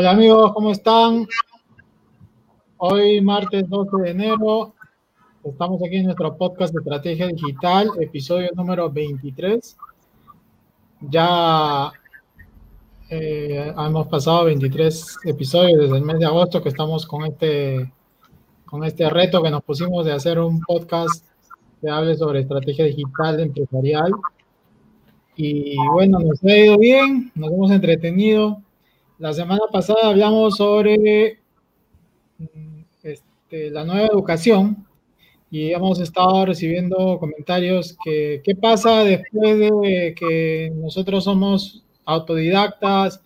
Hola amigos, ¿cómo están? Hoy martes 12 de enero estamos aquí en nuestro podcast de estrategia digital, episodio número 23. Ya eh, hemos pasado 23 episodios desde el mes de agosto que estamos con este, con este reto que nos pusimos de hacer un podcast que hable sobre estrategia digital empresarial. Y bueno, nos ha ido bien, nos hemos entretenido. La semana pasada hablamos sobre mm, este, la nueva educación y hemos estado recibiendo comentarios que qué pasa después de que nosotros somos autodidactas,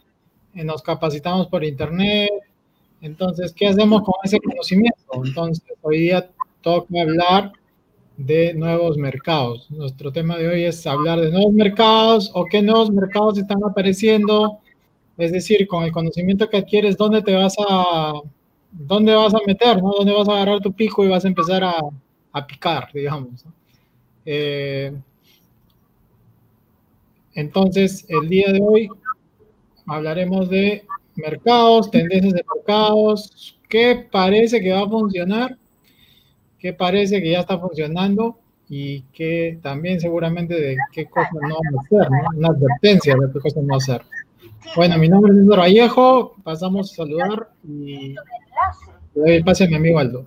eh, nos capacitamos por internet, entonces, ¿qué hacemos con ese conocimiento? Entonces, hoy toca hablar de nuevos mercados. Nuestro tema de hoy es hablar de nuevos mercados o qué nuevos mercados están apareciendo. Es decir, con el conocimiento que adquieres, ¿dónde te vas a, dónde vas a meter? ¿no? ¿Dónde vas a agarrar tu pico y vas a empezar a, picar, digamos? Eh, entonces, el día de hoy hablaremos de mercados, tendencias de mercados, qué parece que va a funcionar qué parece que ya está funcionando y que también seguramente de qué cosas no hacer, ¿no? una advertencia de qué cosas no hacer. Bueno, mi nombre es Néstor Vallejo, pasamos a saludar y le doy el pase a mi amigo Aldo.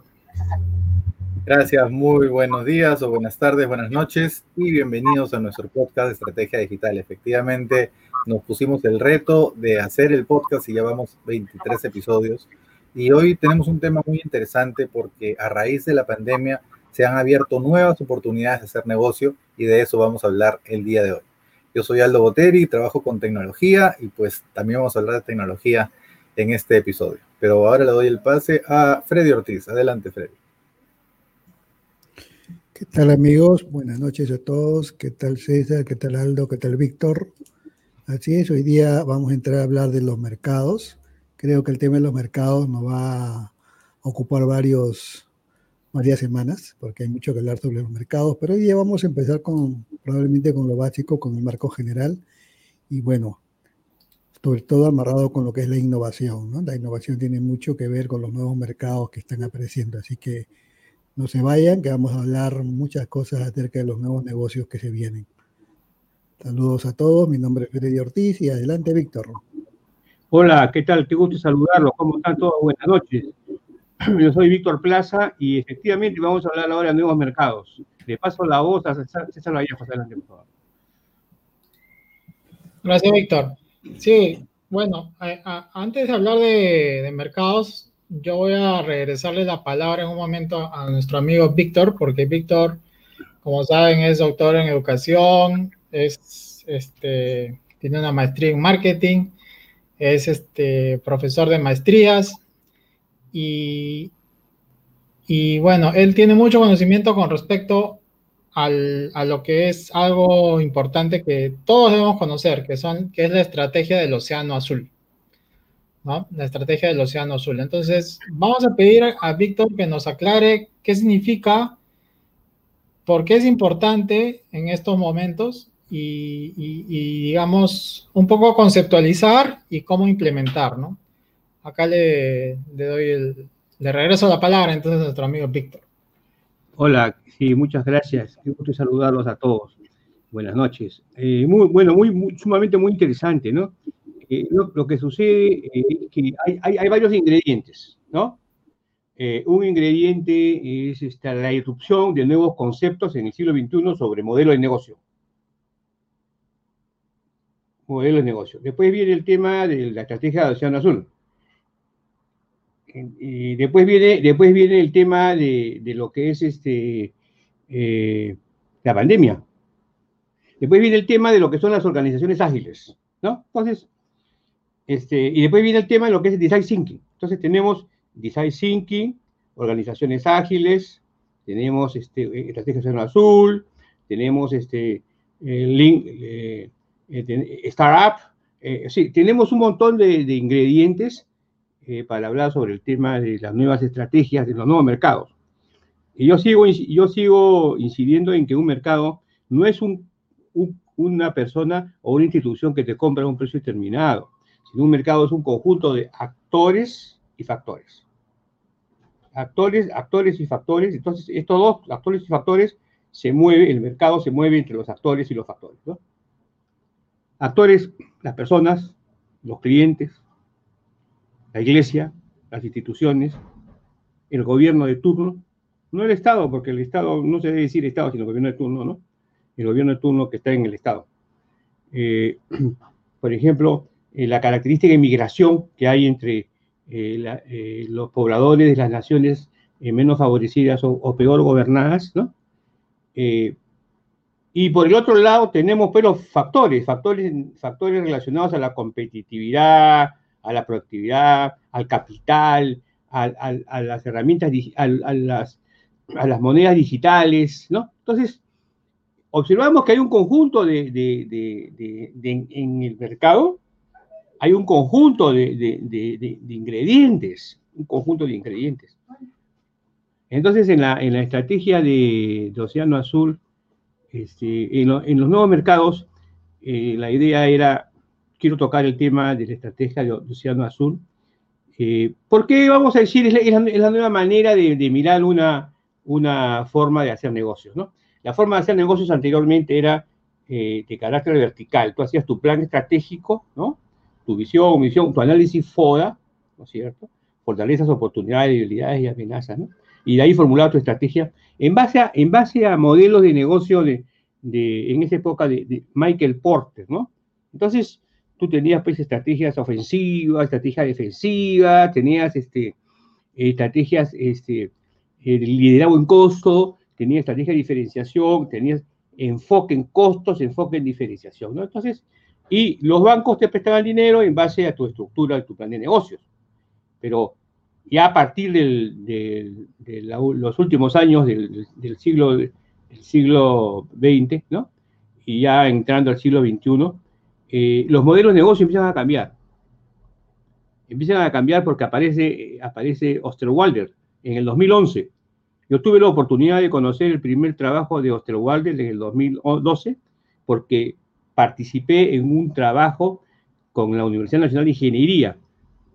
Gracias, muy buenos días o buenas tardes, buenas noches y bienvenidos a nuestro podcast de Estrategia Digital. Efectivamente, nos pusimos el reto de hacer el podcast y llevamos 23 episodios y hoy tenemos un tema muy interesante porque a raíz de la pandemia se han abierto nuevas oportunidades de hacer negocio y de eso vamos a hablar el día de hoy. Yo soy Aldo Boteri, trabajo con tecnología y pues también vamos a hablar de tecnología en este episodio. Pero ahora le doy el pase a Freddy Ortiz. Adelante, Freddy. ¿Qué tal amigos? Buenas noches a todos. ¿Qué tal César? ¿Qué tal Aldo? ¿Qué tal Víctor? Así es, hoy día vamos a entrar a hablar de los mercados. Creo que el tema de los mercados nos va a ocupar varios, varias semanas, porque hay mucho que hablar sobre los mercados, pero hoy día vamos a empezar con, probablemente con lo básico, con el marco general, y bueno, sobre todo amarrado con lo que es la innovación. ¿no? La innovación tiene mucho que ver con los nuevos mercados que están apareciendo, así que no se vayan, que vamos a hablar muchas cosas acerca de los nuevos negocios que se vienen. Saludos a todos, mi nombre es Freddy Ortiz y adelante Víctor. Hola, ¿qué tal? Qué gusto saludarlos. ¿Cómo están todos? Buenas noches. Yo soy Víctor Plaza y efectivamente vamos a hablar ahora de nuevos mercados. Le paso la voz a César Vallejo. Por favor. Gracias, Víctor. Sí, bueno, antes de hablar de, mercados, yo voy a regresarle la palabra en un momento a nuestro amigo Víctor, porque Víctor, como saben, es doctor en educación, es, este, tiene una maestría en marketing es este profesor de maestrías y, y bueno, él tiene mucho conocimiento con respecto al, a lo que es algo importante que todos debemos conocer, que, son, que es la estrategia del Océano Azul. La estrategia del Océano Azul. Entonces, vamos a pedir a Víctor que nos aclare qué significa, por qué es importante en estos momentos y, digamos, un poco conceptualizar y cómo implementar, ¿no? Acá le, doy el, le regreso la palabra entonces a nuestro amigo Víctor. Hola, sí, muchas gracias. Qué gusto saludarlos a todos. Buenas noches. Eh, bueno, muy, sumamente muy interesante, ¿no? Eh, lo, que sucede eh, es que hay, varios ingredientes, ¿no? un ingrediente es la irrupción de nuevos conceptos en el siglo XXI sobre modelo de negocio modelo de negocio. Después viene el tema de la estrategia de Océano Azul. Y después viene, después viene el tema de, lo que es este, eh, la pandemia. Después viene el tema de lo que son las organizaciones ágiles, ¿no? Entonces, este, y después viene el tema de lo que es design thinking. Entonces tenemos design thinking, organizaciones ágiles, tenemos este, estrategia Océano Azul, tenemos este, link, eh, eh, startup. Eh, sí, tenemos un montón de, ingredientes eh, para hablar sobre el tema de las nuevas estrategias de los nuevos mercados. Y yo sigo, yo sigo incidiendo en que un mercado no es una persona o una institución que te compra a un precio determinado, sino un mercado es un conjunto de actores y factores. Actores, actores y factores. Entonces, estos dos actores y factores se mueve, el mercado se mueve entre los actores y los factores. Actores, las personas, los clientes, la iglesia, las instituciones, el gobierno de turno, no el Estado, porque el Estado no se debe decir Estado, sino gobierno de turno, ¿no? El gobierno de turno que está en el Estado. Eh, por ejemplo, eh, la característica de migración que hay entre eh, los pobladores de las naciones menos favorecidas o, peor gobernadas, ¿no? y por el otro lado tenemos pero factores, factores, factores relacionados a la competitividad, a la productividad, al capital, a, las herramientas, a, las, a las monedas digitales, ¿no? Entonces, observamos que hay un conjunto de, en el mercado, hay un conjunto de, ingredientes, un conjunto de ingredientes. Entonces, en la, en la estrategia de, Océano Azul, este, en, los nuevos mercados, eh, la idea era, quiero tocar el tema de la estrategia de Océano Azul, eh, porque vamos a decir, es la, nueva manera de, mirar una, una, forma de hacer negocios, ¿no? La forma de hacer negocios anteriormente era eh, de carácter vertical. Tú hacías tu plan estratégico, ¿no? Tu visión, tu análisis FODA, ¿no es cierto? Fortalezas, oportunidades, debilidades y amenazas, ¿no? Y de ahí formulaba tu estrategia en base a, en base a modelos de negocio de, de en esa época de Michael Porter, ¿no? Entonces, tú tenías pues estrategias ofensivas, estrategias defensivas, tenías este, estrategias este, de liderazgo en costo, tenías estrategia de diferenciación, tenías enfoque en costos, enfoque en diferenciación, ¿no? Entonces, y los bancos te prestaban dinero en base a tu estructura, a tu plan de negocios. Pero ya a partir de los últimos años del, siglo, del siglo XX, ¿no? Y ya entrando al siglo XXI, eh, los modelos de negocio empiezan a cambiar. Empiezan a cambiar porque aparece, aparece Osterwalder en el 2011. Yo tuve la oportunidad de conocer el primer trabajo de Osterwalder en el 2012 porque participé en un trabajo con la Universidad Nacional de Ingeniería,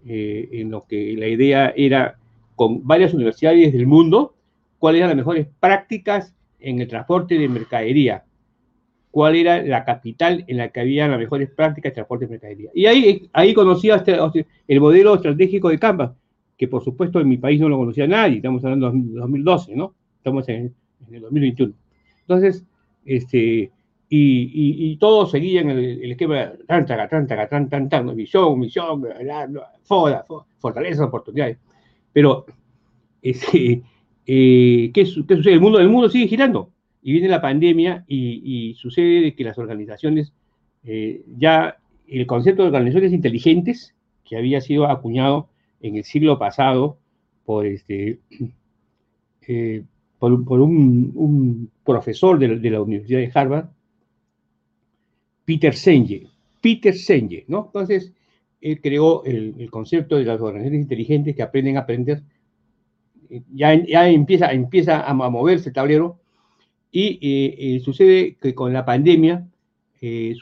eh, en lo que la idea era con varias universidades del mundo, cuáles eran las mejores prácticas en el transporte de mercadería cuál era la capital en la que había las mejores prácticas de transporte de mercadería. Y ahí, ahí conocía este, el modelo estratégico de Canvas, que por supuesto en mi país no lo conocía nadie, estamos hablando de 2012, ¿no? Estamos en, el 2021. Entonces, este, y, y, todos seguían el, el esquema tan, tan, tan, tan, tan, tan, visión, misión, foda, fortalezas, oportunidades. Pero, este, eh, ¿qué, ¿qué, sucede? El mundo, el mundo sigue girando y viene la pandemia y, sucede que las organizaciones, eh, ya el concepto de organizaciones inteligentes, que había sido acuñado en el siglo pasado por, este, eh, por, un, profesor de, la Universidad de Harvard, Peter Senge. Peter Senge, ¿no? Entonces, él creó el, concepto de las organizaciones inteligentes que aprenden a aprender. Ya, ya empieza, empieza a moverse el tablero y eh, eh, sucede que con la pandemia eh,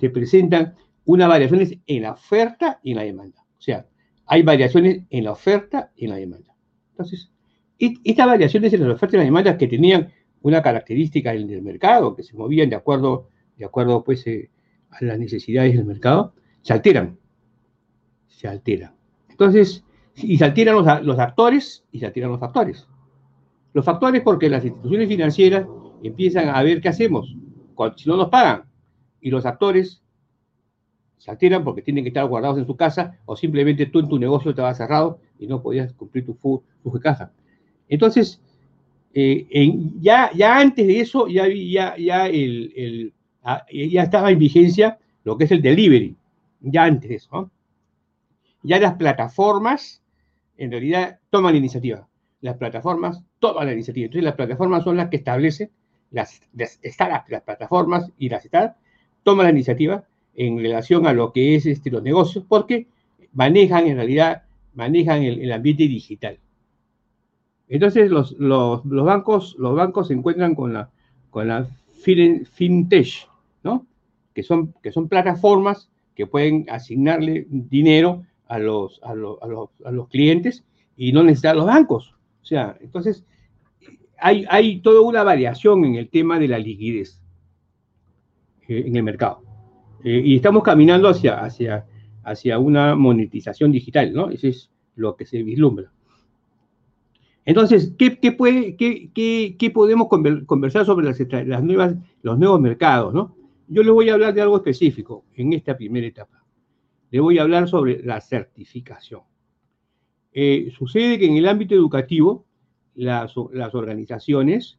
se presentan unas variaciones en la oferta y en la demanda. O sea, hay variaciones en la oferta y en la demanda. Entonces, estas variaciones en la oferta y la demanda que tenían una característica en el mercado, que se movían de acuerdo, de acuerdo pues, a las necesidades del mercado, se alteran. Se alteran. Entonces, y se alteran los, los actores y se alteran los factores. Los factores porque las instituciones financieras empiezan a ver qué hacemos si no nos pagan. Y los actores se alteran porque tienen que estar guardados en su casa o simplemente tú en tu negocio estaba cerrado y no podías cumplir tu de caja. Entonces, eh, ya, ya antes de eso, ya, ya, ya, el, ah, ya estaba en vigencia lo que es el delivery, ya antes de eso. Ya las plataformas, en realidad, toman la iniciativa. Las plataformas toman la iniciativa. Entonces, las plataformas son las que establecen las, las, plataformas y las startups toman la iniciativa en relación a lo que es este, los negocios, porque manejan en realidad, manejan el, ambiente digital. Entonces los, los, los, bancos, los bancos se encuentran con la, con la fintech, ¿no? Que son, que son plataformas que pueden asignarle dinero a los, a los, a los, clientes y no necesitar los bancos. O sea, entonces hay, hay toda una variación en el tema de la liquidez eh, en el mercado. Eh, y estamos caminando hacia, hacia, hacia una monetización digital, ¿no? Eso es lo que se vislumbra. Entonces, ¿qué, puede, qué, podemos conversar sobre las, las, nuevas, los nuevos mercados? ¿no? Yo les voy a hablar de algo específico en esta primera etapa. Les voy a hablar sobre la certificación. Eh, sucede que en el ámbito educativo, las, las organizaciones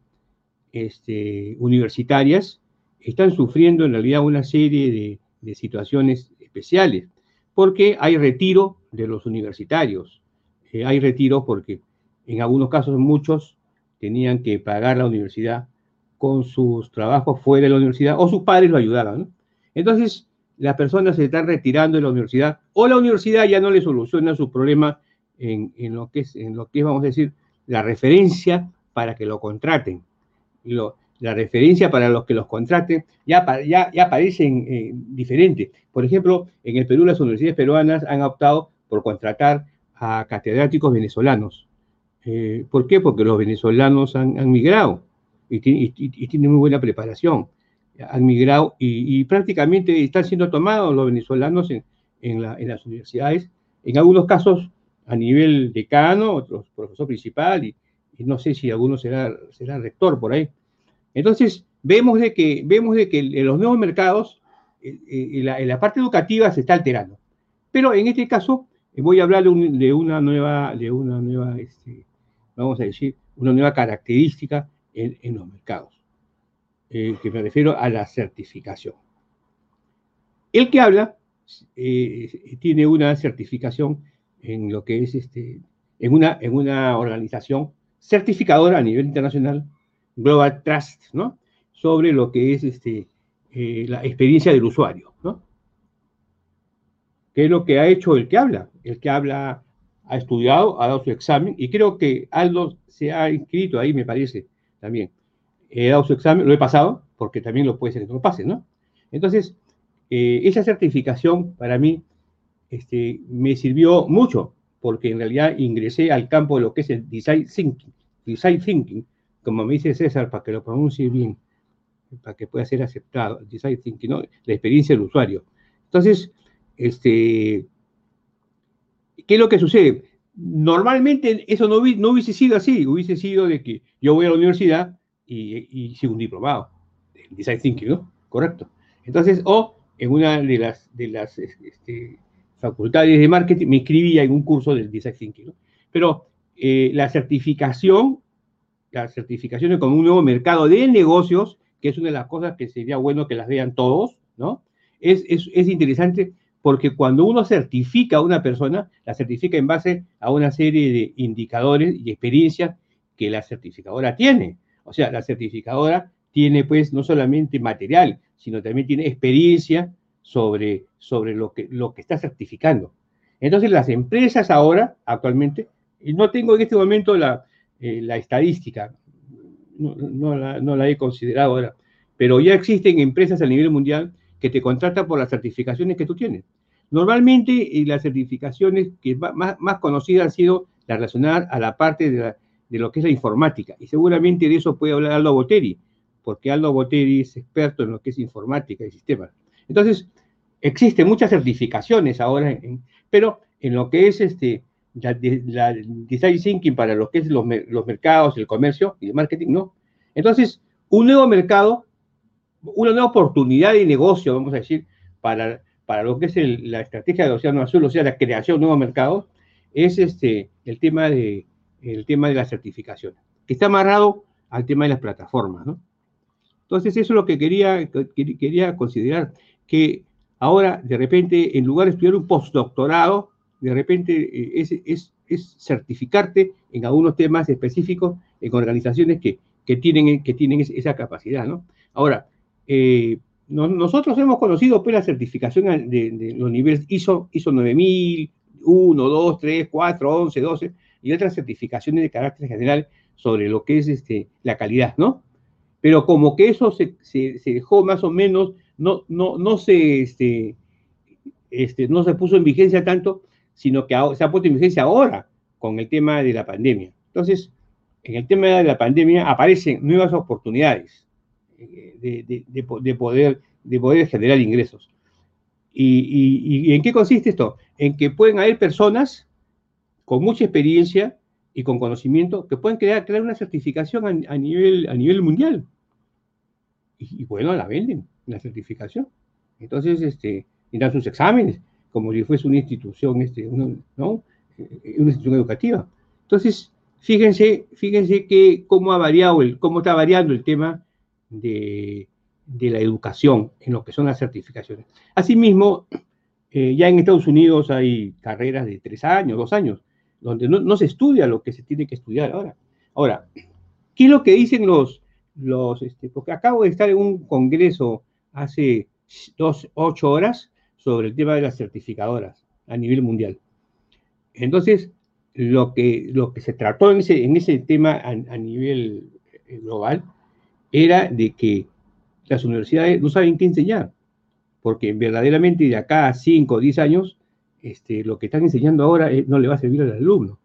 este, universitarias están sufriendo en realidad una serie de, situaciones especiales, porque hay retiro de los universitarios, eh, hay retiro porque en algunos casos muchos tenían que pagar la universidad con sus trabajos fuera de la universidad o sus padres lo ayudaban. Entonces, las personas se están retirando de la universidad o la universidad ya no le soluciona su problema en, lo, que es, en lo que vamos a decir, la referencia para que lo contraten. la referencia para los que los contraten ya, ya, ya parecen eh, diferentes. Por ejemplo, en el Perú las universidades peruanas han optado por contratar a catedráticos venezolanos eh, ¿Por qué? Porque los venezolanos han, migrado y, tienen muy buena preparación. Han migrado y, prácticamente están siendo tomados los venezolanos en, las universidades, en algunos casos a nivel decano, otros profesor principal y, no sé si alguno será, será rector por ahí. Entonces, vemos de que, vemos de que en los nuevos mercados, en eh, eh, la, parte educativa se está alterando. Pero en este caso, voy a hablar de, una nueva, de una nueva este, vamos a decir, una nueva característica en, los mercados, eh, que me refiero a la certificación. El que habla eh, tiene una certificación en lo que es este, en una, en una organización certificadora a nivel internacional, Global Trust, ¿no? Sobre lo que es este, eh, la experiencia del usuario, ¿no? ¿Qué es lo que ha hecho el que habla? El que habla ha estudiado, ha dado su examen y creo que Aldo se ha inscrito ahí, me parece, también. He dado su examen, lo he pasado, porque también lo puede ser que no lo pase, ¿no? Entonces, eh, esa certificación para mí este, me sirvió mucho, porque en realidad ingresé al campo de lo que es el design thinking, design thinking, como me dice César, para que lo pronuncie bien, para que pueda ser aceptado, design thinking, ¿no? La experiencia del usuario. Entonces, este, ¿qué es lo que sucede? Normalmente eso no, no, hubiese sido así, hubiese sido de que yo voy a la universidad y, y sigo un diplomado en Design Thinking, ¿no? Correcto. Entonces, o en una de las, de las este, facultades de marketing me inscribía en un curso del Design Thinking, ¿no? Pero eh, la certificación, la certificación como un nuevo mercado de negocios, que es una de las cosas que sería bueno que las vean todos, ¿no? Es, es, es interesante porque cuando uno certifica a una persona, la certifica en base a una serie de indicadores y experiencias que la certificadora tiene. O sea, la certificadora tiene pues no solamente material, sino también tiene experiencia sobre, sobre lo, que, lo que está certificando. Entonces las empresas ahora, actualmente, no tengo en este momento la, eh, la estadística, no, la, no, la, he considerado ahora, pero ya existen empresas a nivel mundial que te contratan por las certificaciones que tú tienes. Normalmente las certificaciones que más, más conocidas han sido las relacionadas a la parte de, lo que es la informática. Y seguramente de eso puede hablar Aldo Boteri, porque Aldo Boteri es experto en lo que es informática y sistemas. Entonces, existen muchas certificaciones ahora, pero en lo que es este, design thinking para lo que es los, los mercados, el comercio y el marketing, no. Entonces, un nuevo mercado, una nueva oportunidad de negocio, vamos a decir, para para lo que es la estrategia de Océano Azul, o sea, la creación de nuevos mercados, es este, el, tema de, el tema de la certificación, que está amarrado al tema de las plataformas, ¿no? Entonces, eso es lo que quería, quería considerar, que ahora, de repente, en lugar de estudiar un postdoctorado, de repente eh, es, es, certificarte en algunos temas específicos en organizaciones que, que tienen, que tienen esa capacidad, ¿no? Ahora, eh, nosotros hemos conocido pues, la certificación de, los niveles ISO, ISO 9000, 1, 2, 3, 4, 11, 12 y otras certificaciones de carácter general sobre lo que es este, la calidad, ¿no? Pero como que eso se, se, dejó más o menos, no, no, no se, este, este, no se puso en vigencia tanto, sino que se ha puesto en vigencia ahora con el tema de la pandemia. Entonces, en el tema de la pandemia aparecen nuevas oportunidades eh, de, poder, de poder generar ingresos. ¿Y, en qué consiste esto? En que pueden haber personas con mucha experiencia y con conocimiento que pueden crear, crear una certificación a, nivel, a nivel mundial. Y, bueno, la venden, la certificación. Entonces, este, dan sus exámenes, como si fuese una institución, este, ¿no? Eh, una institución educativa. Entonces, fíjense, fíjense que cómo ha variado, el, cómo está variando el tema de, de la educación en lo que son las certificaciones. Asimismo, eh, ya en Estados Unidos hay carreras de tres años, dos años, donde no, se estudia lo que se tiene que estudiar ahora. Ahora, ¿qué es lo que dicen los, los este, porque acabo de estar en un congreso hace dos, ocho horas sobre el tema de las certificadoras a nivel mundial. Entonces, lo que, lo que se trató en ese, en ese tema a, a nivel eh, global era de que las universidades no saben qué enseñar, porque verdaderamente de acá a 5 o 10 años, este, lo que están enseñando ahora eh, no le va a servir al alumno.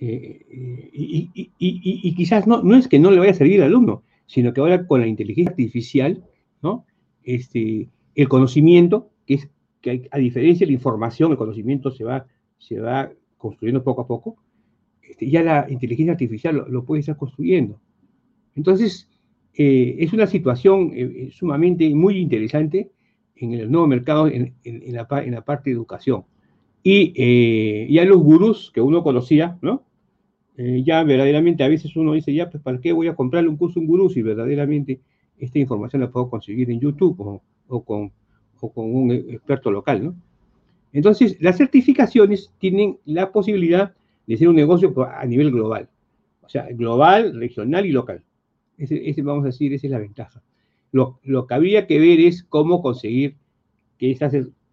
Eh, eh, y, quizás no, no es que no le vaya a servir al alumno, sino que ahora con la inteligencia artificial, ¿no? Este, el conocimiento, que es que a diferencia de la información, el conocimiento se va, se va construyendo poco a poco, este, ya la inteligencia artificial lo, lo puede estar construyendo. Entonces, eh, es una situación eh, eh, sumamente muy interesante en el nuevo mercado en, la, parte de educación. Y ya los gurús que uno conocía, ¿no? ya verdaderamente a veces uno dice, ya, pues ¿para qué voy a comprarle un curso a un gurú si verdaderamente esta información la puedo conseguir en YouTube o, con, o con un experto local, ¿no? Entonces, las certificaciones tienen la posibilidad de ser un negocio a nivel global, o sea, global, regional y local. Ese, vamos a decir, esa es la ventaja. Lo, que habría que ver es cómo conseguir que,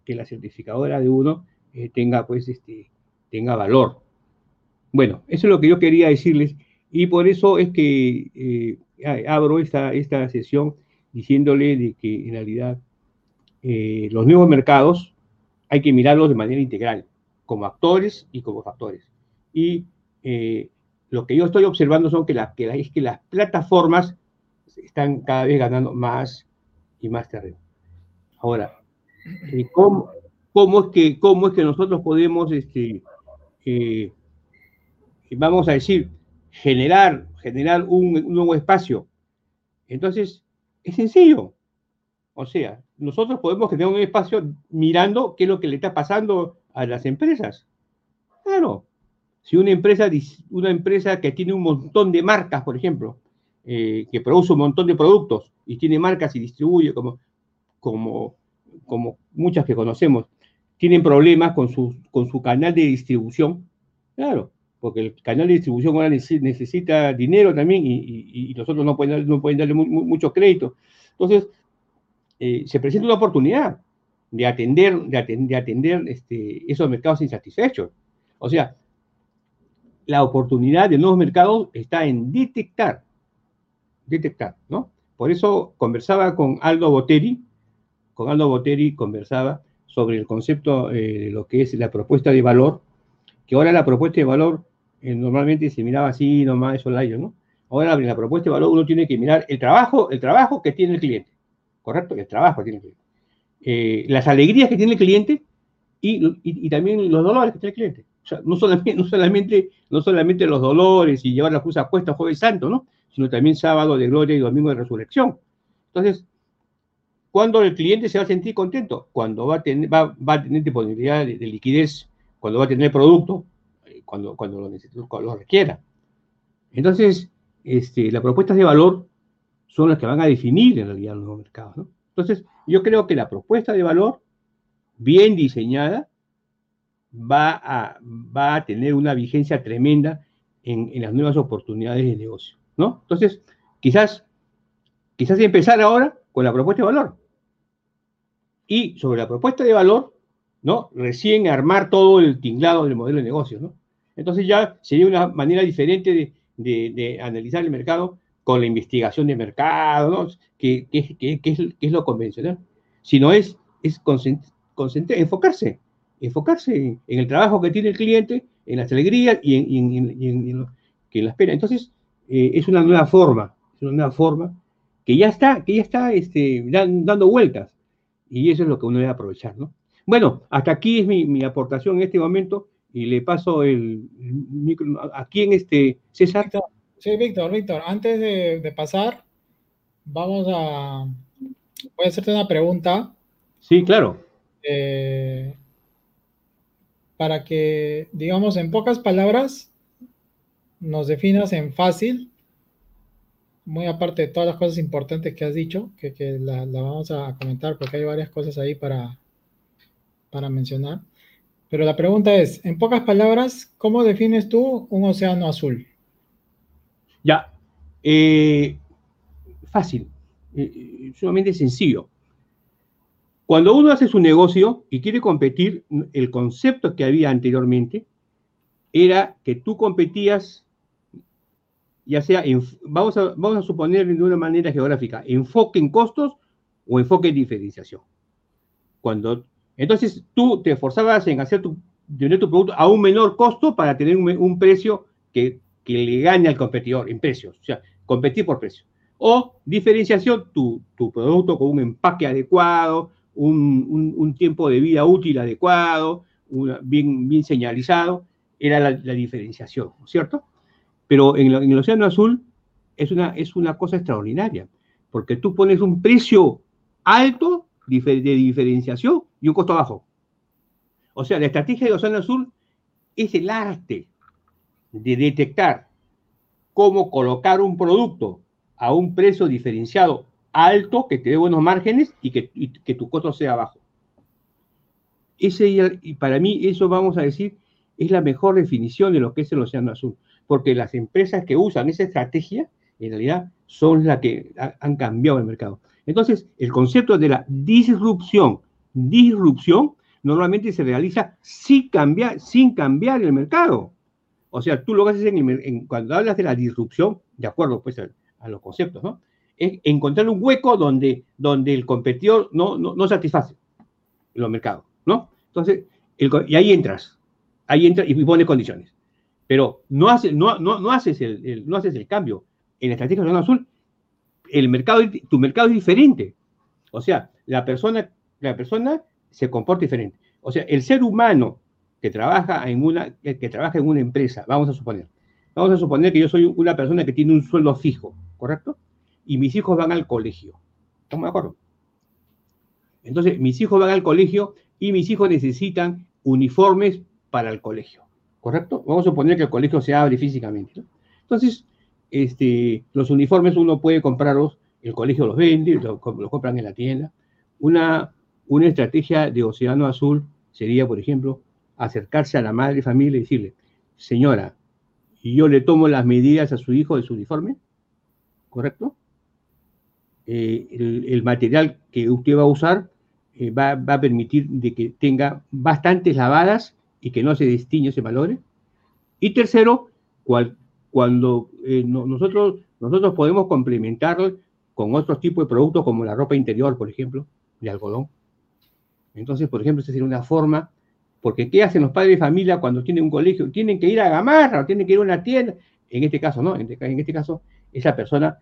que la certificadora de uno eh, tenga, pues, este, tenga valor. Bueno, eso es lo que yo quería decirles y por eso es que eh, abro esta, esta sesión diciéndole de que en realidad eh, los nuevos mercados hay que mirarlos de manera integral, como actores y como factores. Y lo que yo estoy observando son que, la, que, es que las plataformas están cada vez ganando más y más terreno. Ahora, eh, ¿cómo, cómo, es, que, cómo es que nosotros podemos, este, eh, vamos a decir, generar, generar un, nuevo espacio? Entonces, es sencillo. O sea, nosotros podemos generar un espacio mirando qué es lo que le está pasando a las empresas. Claro, si una empresa, una empresa que tiene un montón de marcas, por ejemplo, eh, que produce un montón de productos y tiene marcas y distribuye como, como, como muchas que conocemos, tienen problemas con su, con su canal de distribución, claro, porque el canal de distribución ahora necesita dinero también y, nosotros no pueden, no pueden darle mucho crédito. Entonces, eh, se presenta una oportunidad de atender, de atender, este, esos mercados insatisfechos. O sea, la oportunidad de nuevos mercados está en detectar, detectar, ¿no? Por eso conversaba con Aldo Boteri, con Aldo Boteri conversaba sobre el concepto eh, de lo que es la propuesta de valor, que ahora la propuesta de valor normalmente se miraba así nomás eso año, ¿no? Ahora en la propuesta de valor uno tiene que mirar el trabajo, el trabajo que tiene el cliente, ¿correcto? El trabajo que tiene el cliente. Eh, las alegrías que tiene el cliente y también los dolores que tiene el cliente no solamente, no, solamente, no solamente los dolores y llevar la cruz a cuesta jueves santo, ¿no? Sino también sábado de gloria y domingo de resurrección. Entonces, ¿cuándo el cliente se va a sentir contento? Cuando va a tener, va, a tener disponibilidad de, liquidez, cuando va a tener producto, eh, cuando, cuando, lo, cuando lo requiera. Entonces, este, las propuestas de valor son las que van a definir en realidad los nuevos mercados. ¿no? Entonces, yo creo que la propuesta de valor, bien diseñada, va a, va a tener una vigencia tremenda en, las nuevas oportunidades de negocio, ¿no? Entonces, quizás, quizás empezar ahora con la propuesta de valor. Y sobre la propuesta de valor, ¿no? Recién armar todo el tinglado del modelo de negocio, ¿no? Entonces ya sería una manera diferente de, analizar el mercado con la investigación de mercado, ¿no? Que, es, lo convencional. Si no es, es enfocarse, enfocarse en el trabajo que tiene el cliente, en las alegrías y en, que la espera. Entonces, eh, es una nueva forma, es una nueva forma que ya está, que ya está este, dando vueltas. Y eso es lo que uno debe aprovechar, ¿no? Bueno, hasta aquí es mi, aportación en este momento y le paso el, micro a quién este César. sí, Víctor, Víctor, antes de, pasar, vamos a voy a hacerte una pregunta. Sí, claro. Eh, para que, digamos, en pocas palabras, nos definas en fácil, muy aparte de todas las cosas importantes que has dicho, que, la, vamos a comentar porque hay varias cosas ahí para, para mencionar. Pero la pregunta es, en pocas palabras, ¿cómo defines tú un océano azul? Ya, eh, fácil, eh, eh, sumamente sencillo. Cuando uno hace su negocio y quiere competir, el concepto que había anteriormente era que tú competías, ya sea, en, vamos, a, vamos a suponer de una manera geográfica, enfoque en costos o enfoque en diferenciación. Cuando, entonces tú te esforzabas en hacer tu, tener tu producto a un menor costo para tener un, precio que, que, le gane al competidor en precios, o sea, competir por precio. O diferenciación, tu, tu producto con un empaque adecuado, un, tiempo de vida útil adecuado, bien, bien señalizado, era la, diferenciación, ¿cierto? Pero en, el Océano Azul es una, es una cosa extraordinaria, porque tú pones un precio alto de diferenciación y un costo bajo. O sea, la estrategia de Océano Azul es el arte de detectar cómo colocar un producto a un precio diferenciado alto, que te dé buenos márgenes y que, que tu costo sea bajo. Ese, y para mí eso vamos a decir es la mejor definición de lo que es el océano azul, porque las empresas que usan esa estrategia en realidad son las que han cambiado el mercado. Entonces, el concepto de la disrupción, disrupción, normalmente se realiza sin cambiar, sin cambiar el mercado. O sea, tú lo haces en, cuando hablas de la disrupción, de acuerdo pues a los conceptos, ¿no? es encontrar un hueco donde, donde el competidor no, no, satisface los mercados, ¿no? Entonces, y ahí entras, ahí entras y pone condiciones. Pero no, hace, no, no, haces el, no haces el cambio. En la estrategia de zona azul, el mercado, tu mercado es diferente. O sea, la persona, la persona se comporta diferente. O sea, el ser humano que trabaja en una, que trabaja en una empresa, vamos a suponer, vamos a suponer que yo soy una persona que tiene un sueldo fijo, ¿correcto? y mis hijos van al colegio. ¿Estamos de acuerdo? Entonces, mis hijos van al colegio y mis hijos necesitan uniformes para el colegio. ¿Correcto? Vamos a suponer que el colegio se abre físicamente. Entonces, este, los uniformes uno puede comprarlos, el colegio los vende, los, compran en la tienda. Una, una estrategia de Océano Azul sería, por ejemplo, acercarse a la madre familia y decirle, señora, yo le tomo las medidas a su hijo de su uniforme, ¿correcto? Eh, el, material que usted va a usar eh, va, a permitir de que tenga bastantes lavadas y que no se destiñe ese valor. Y tercero, cuando eh, nosotros, nosotros podemos complementarlo con otros tipos de productos como la ropa interior, por ejemplo, de algodón. Entonces, por ejemplo, esa sería una forma, porque ¿qué hacen los padres de familia cuando tienen un colegio? Tienen que ir a Gamarra, o tienen que ir a una tienda. En este caso, no, en este, en este caso, esa persona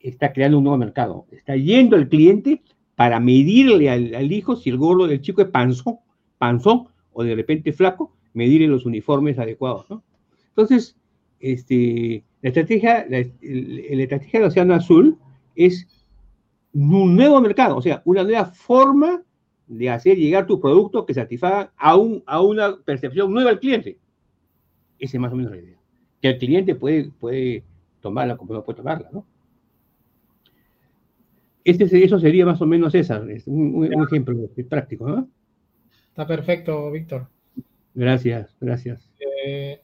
está creando un nuevo mercado. Está yendo el cliente para medirle al, hijo si el gordo del chico es panzón, panzón o de repente flaco, medirle los uniformes adecuados. Entonces, este, la, estrategia, la, estrategia del Océano Azul es un nuevo mercado, o sea, una nueva forma de hacer llegar tu producto que satisfaga a, un, a una percepción nueva al cliente. Esa es más o menos la idea. Que el cliente puede, puede tomarla como no puede tomarla, ¿no? Este, eso sería más o menos esa, un, ejemplo práctico. ¿no? Está perfecto, Víctor. Gracias, gracias. Eh,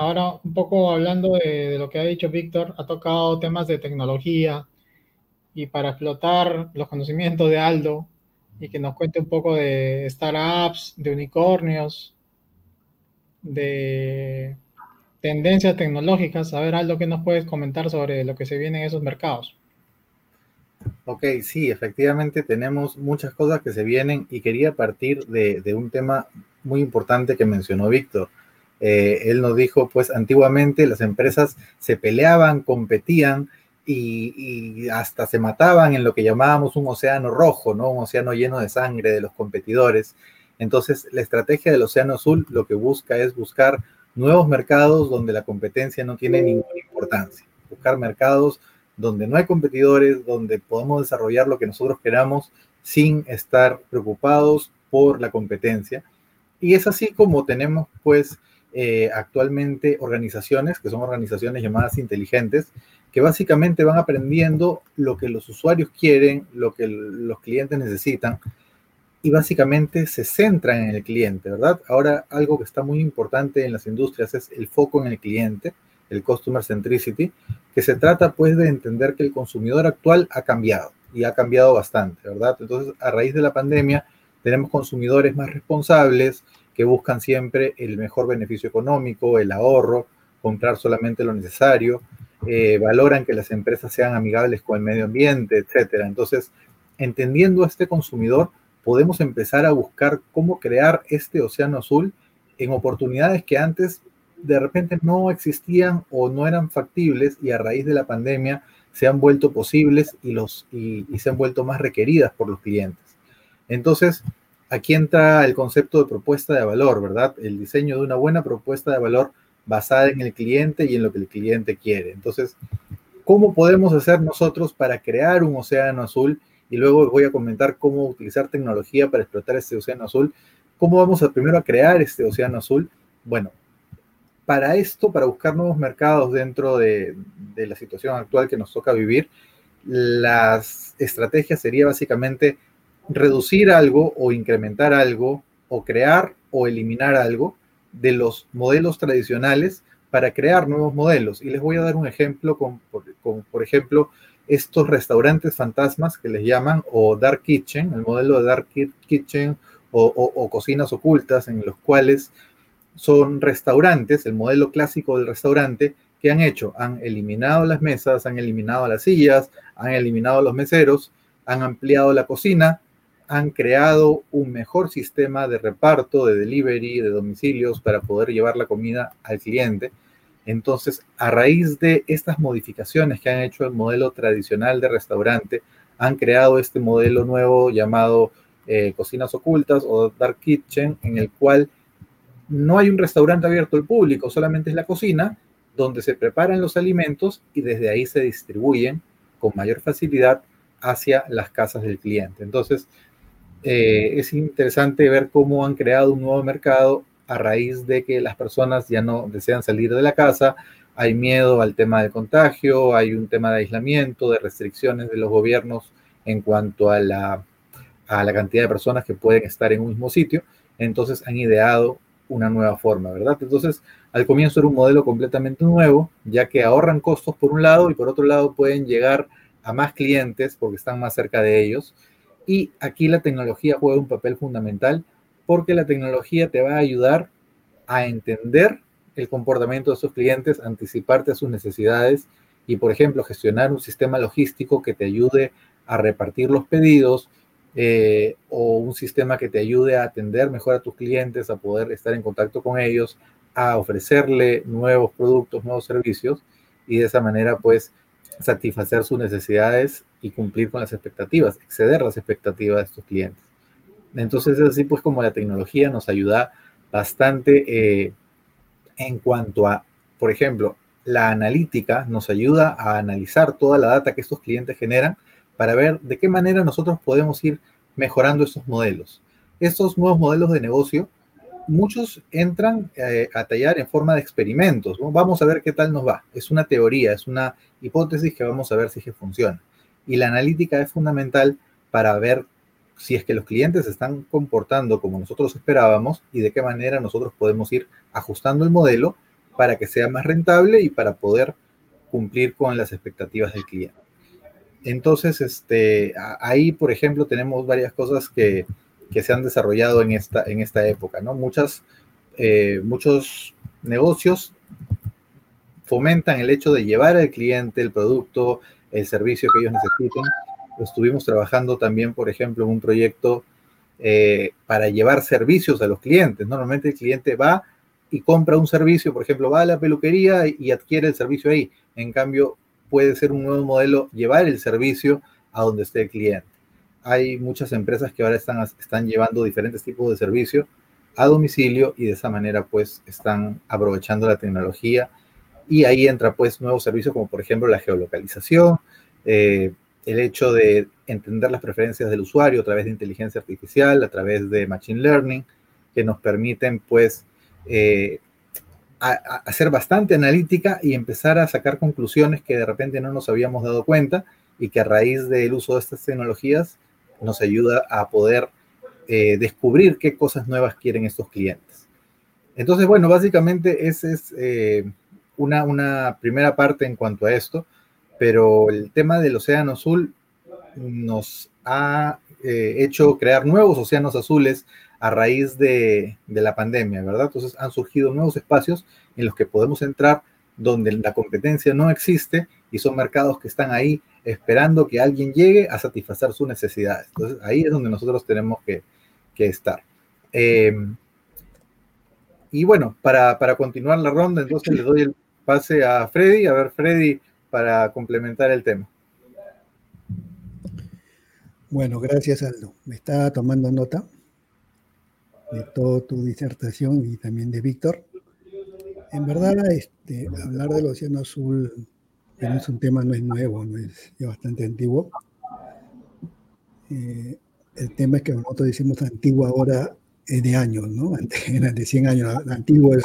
ahora, un poco hablando de, lo que ha dicho Víctor, ha tocado temas de tecnología y para explotar los conocimientos de Aldo y que nos cuente un poco de startups, de unicornios, de tendencias tecnológicas. A ver, Aldo, ¿qué nos puedes comentar sobre lo que se viene en esos mercados? Ok, sí, efectivamente tenemos muchas cosas que se vienen y quería partir de, de un tema muy importante que mencionó Víctor. Eh, él nos dijo, pues antiguamente las empresas se peleaban, competían y, y, hasta se mataban en lo que llamábamos un océano rojo, ¿no? Un océano lleno de sangre de los competidores. Entonces, la estrategia del Océano Azul lo que busca es buscar nuevos mercados donde la competencia no tiene ninguna importancia. Buscar mercados donde no hay competidores, donde podemos desarrollar lo que nosotros queramos sin estar preocupados por la competencia. Y es así como tenemos, pues, eh, actualmente organizaciones, que son organizaciones llamadas inteligentes, que básicamente van aprendiendo lo que los usuarios quieren, lo que los clientes necesitan, y básicamente se centran en el cliente, ¿verdad? Ahora, algo que está muy importante en las industrias es el foco en el cliente, el customer centricity, que se trata pues de entender que el consumidor actual ha cambiado y ha cambiado bastante, ¿verdad? Entonces, a raíz de la pandemia, tenemos consumidores más responsables que buscan siempre el mejor beneficio económico, el ahorro, comprar solamente lo necesario, eh, valoran que las empresas sean amigables con el medio ambiente, etcétera. Entonces, entendiendo a este consumidor, podemos empezar a buscar cómo crear este océano azul en oportunidades que antes de repente no existían o no eran factibles y a raíz de la pandemia se han vuelto posibles y, los, y, y se han vuelto más requeridas por los clientes. Entonces, aquí entra el concepto de propuesta de valor, ¿verdad? El diseño de una buena propuesta de valor basada en el cliente y en lo que el cliente quiere. Entonces, ¿cómo podemos hacer nosotros para crear un océano azul? Y luego voy a comentar cómo utilizar tecnología para explotar este océano azul. ¿Cómo vamos a primero a crear este océano azul? Bueno, para esto, para buscar nuevos mercados dentro de, de la situación actual que nos toca vivir, las estrategias sería básicamente reducir algo o incrementar algo o crear o eliminar algo de los modelos tradicionales para crear nuevos modelos. Y les voy a dar un ejemplo con, con, por ejemplo, estos restaurantes fantasmas que les llaman, o Dark Kitchen, el modelo de Dark Kitchen o, o, o cocinas ocultas en los cuales son restaurantes, el modelo clásico del restaurante, que han hecho? Han eliminado las mesas, han eliminado las sillas, han eliminado los meseros, han ampliado la cocina, han creado un mejor sistema de reparto, de delivery, de domicilios para poder llevar la comida al cliente. Entonces, a raíz de estas modificaciones que han hecho el modelo tradicional de restaurante, han creado este modelo nuevo llamado eh, cocinas ocultas o dark kitchen, en el cual no hay un restaurante abierto al público, solamente es la cocina donde se preparan los alimentos y desde ahí se distribuyen con mayor facilidad hacia las casas del cliente. Entonces, eh, es interesante ver cómo han creado un nuevo mercado a raíz de que las personas ya no desean salir de la casa, hay miedo al tema del contagio, hay un tema de aislamiento, de restricciones de los gobiernos en cuanto a la, a la cantidad de personas que pueden estar en un mismo sitio, entonces han ideado una nueva forma, ¿verdad? Entonces, al comienzo era un modelo completamente nuevo, ya que ahorran costos por un lado y por otro lado pueden llegar a más clientes porque están más cerca de ellos. Y aquí la tecnología juega un papel fundamental porque la tecnología te va a ayudar a entender el comportamiento de sus clientes, anticiparte a sus necesidades y, por ejemplo, gestionar un sistema logístico que te ayude a repartir los pedidos, eh, o un sistema que te ayude a atender mejor a tus clientes, a poder estar en contacto con ellos, a ofrecerle nuevos productos, nuevos servicios. Y de esa manera pues satisfacer sus necesidades y cumplir con las expectativas, exceder las expectativas de estos clientes. Entonces es así pues como la tecnología nos ayuda bastante eh, en cuanto a, por ejemplo, la analítica nos ayuda a analizar toda la data que estos clientes generan para ver de qué manera nosotros podemos ir mejorando estos modelos. Estos nuevos modelos de negocio, muchos entran eh, a tallar en forma de experimentos. Vamos a ver qué tal nos va. Es una teoría, es una hipótesis que vamos a ver si es que funciona. Y la analítica es fundamental para ver si es que los clientes están comportando como nosotros esperábamos y de qué manera nosotros podemos ir ajustando el modelo para que sea más rentable y para poder cumplir con las expectativas del cliente. Entonces, este, ahí, por ejemplo, tenemos varias cosas que, que se han desarrollado en esta, en esta época, ¿no? Muchas, eh, muchos negocios fomentan el hecho de llevar al cliente el producto, el servicio que ellos necesiten estuvimos trabajando también, por ejemplo, en un proyecto eh, para llevar servicios a los clientes. Normalmente el cliente va y compra un servicio, por ejemplo, va a la peluquería y, adquiere el servicio ahí. En cambio, puede ser un nuevo modelo llevar el servicio a donde esté el cliente. Hay muchas empresas que ahora están, están llevando diferentes tipos de servicio a domicilio y de esa manera pues están aprovechando la tecnología. Y ahí entra pues nuevos servicios como por ejemplo la geolocalización, eh, el hecho de entender las preferencias del usuario a través de inteligencia artificial, a través de machine learning, que nos permiten pues eh, hacer bastante analítica y empezar a sacar conclusiones que de repente no nos habíamos dado cuenta y que a raíz del uso de estas tecnologías nos ayuda a poder eh, descubrir qué cosas nuevas quieren estos clientes. Entonces, bueno, básicamente esa es eh, una, una primera parte en cuanto a esto, pero el tema del océano azul nos ha eh, hecho crear nuevos océanos azules a raíz de, de, la pandemia, ¿verdad? Entonces han surgido nuevos espacios en los que podemos entrar donde la competencia no existe y son mercados que están ahí esperando que alguien llegue a satisfacer sus necesidades. Entonces ahí es donde nosotros tenemos que, estar. Eh, y bueno, para, para, continuar la ronda, entonces le doy el pase a Freddy. A ver, Freddy, para complementar el tema. Bueno, gracias Aldo. Me estaba tomando nota de toda tu disertación y también de Víctor. En verdad, este, hablar del Océano Azul es un tema, no es nuevo, no es ya bastante antiguo. Eh, el tema es que nosotros decimos antiguo ahora es de años, ¿no? Antes de 100 años, antiguo es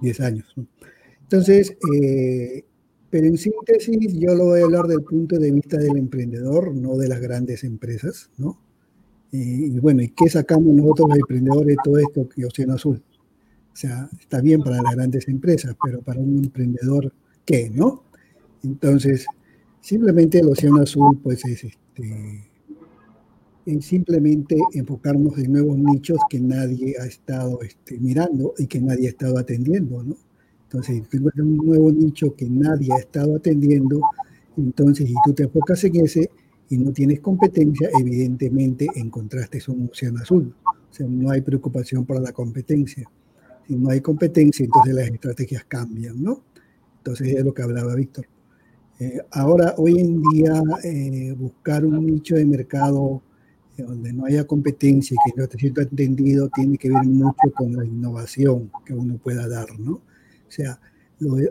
10 años. Entonces, eh, pero en síntesis, yo lo voy a hablar del punto de vista del emprendedor, no de las grandes empresas, ¿no? Y, bueno, ¿y qué sacamos nosotros los emprendedores de todo esto que Océano Azul? O sea, está bien para las grandes empresas, pero para un emprendedor, ¿qué, no? Entonces, simplemente el Océano Azul, pues es este, en simplemente enfocarnos en nuevos nichos que nadie ha estado este, mirando y que nadie ha estado atendiendo, ¿no? Entonces, si tú un nuevo nicho que nadie ha estado atendiendo, entonces si tú te enfocas en ese y no tienes competencia, evidentemente encontraste un océano azul. O sea, no hay preocupación por la competencia. Si no hay competencia, entonces las estrategias cambian, ¿no? Entonces es lo que hablaba Víctor. Eh, ahora, hoy en día, eh, buscar un nicho de mercado eh, donde no haya competencia y que no esté siendo entendido tiene que ver mucho con la innovación que uno pueda dar, ¿no? O sea,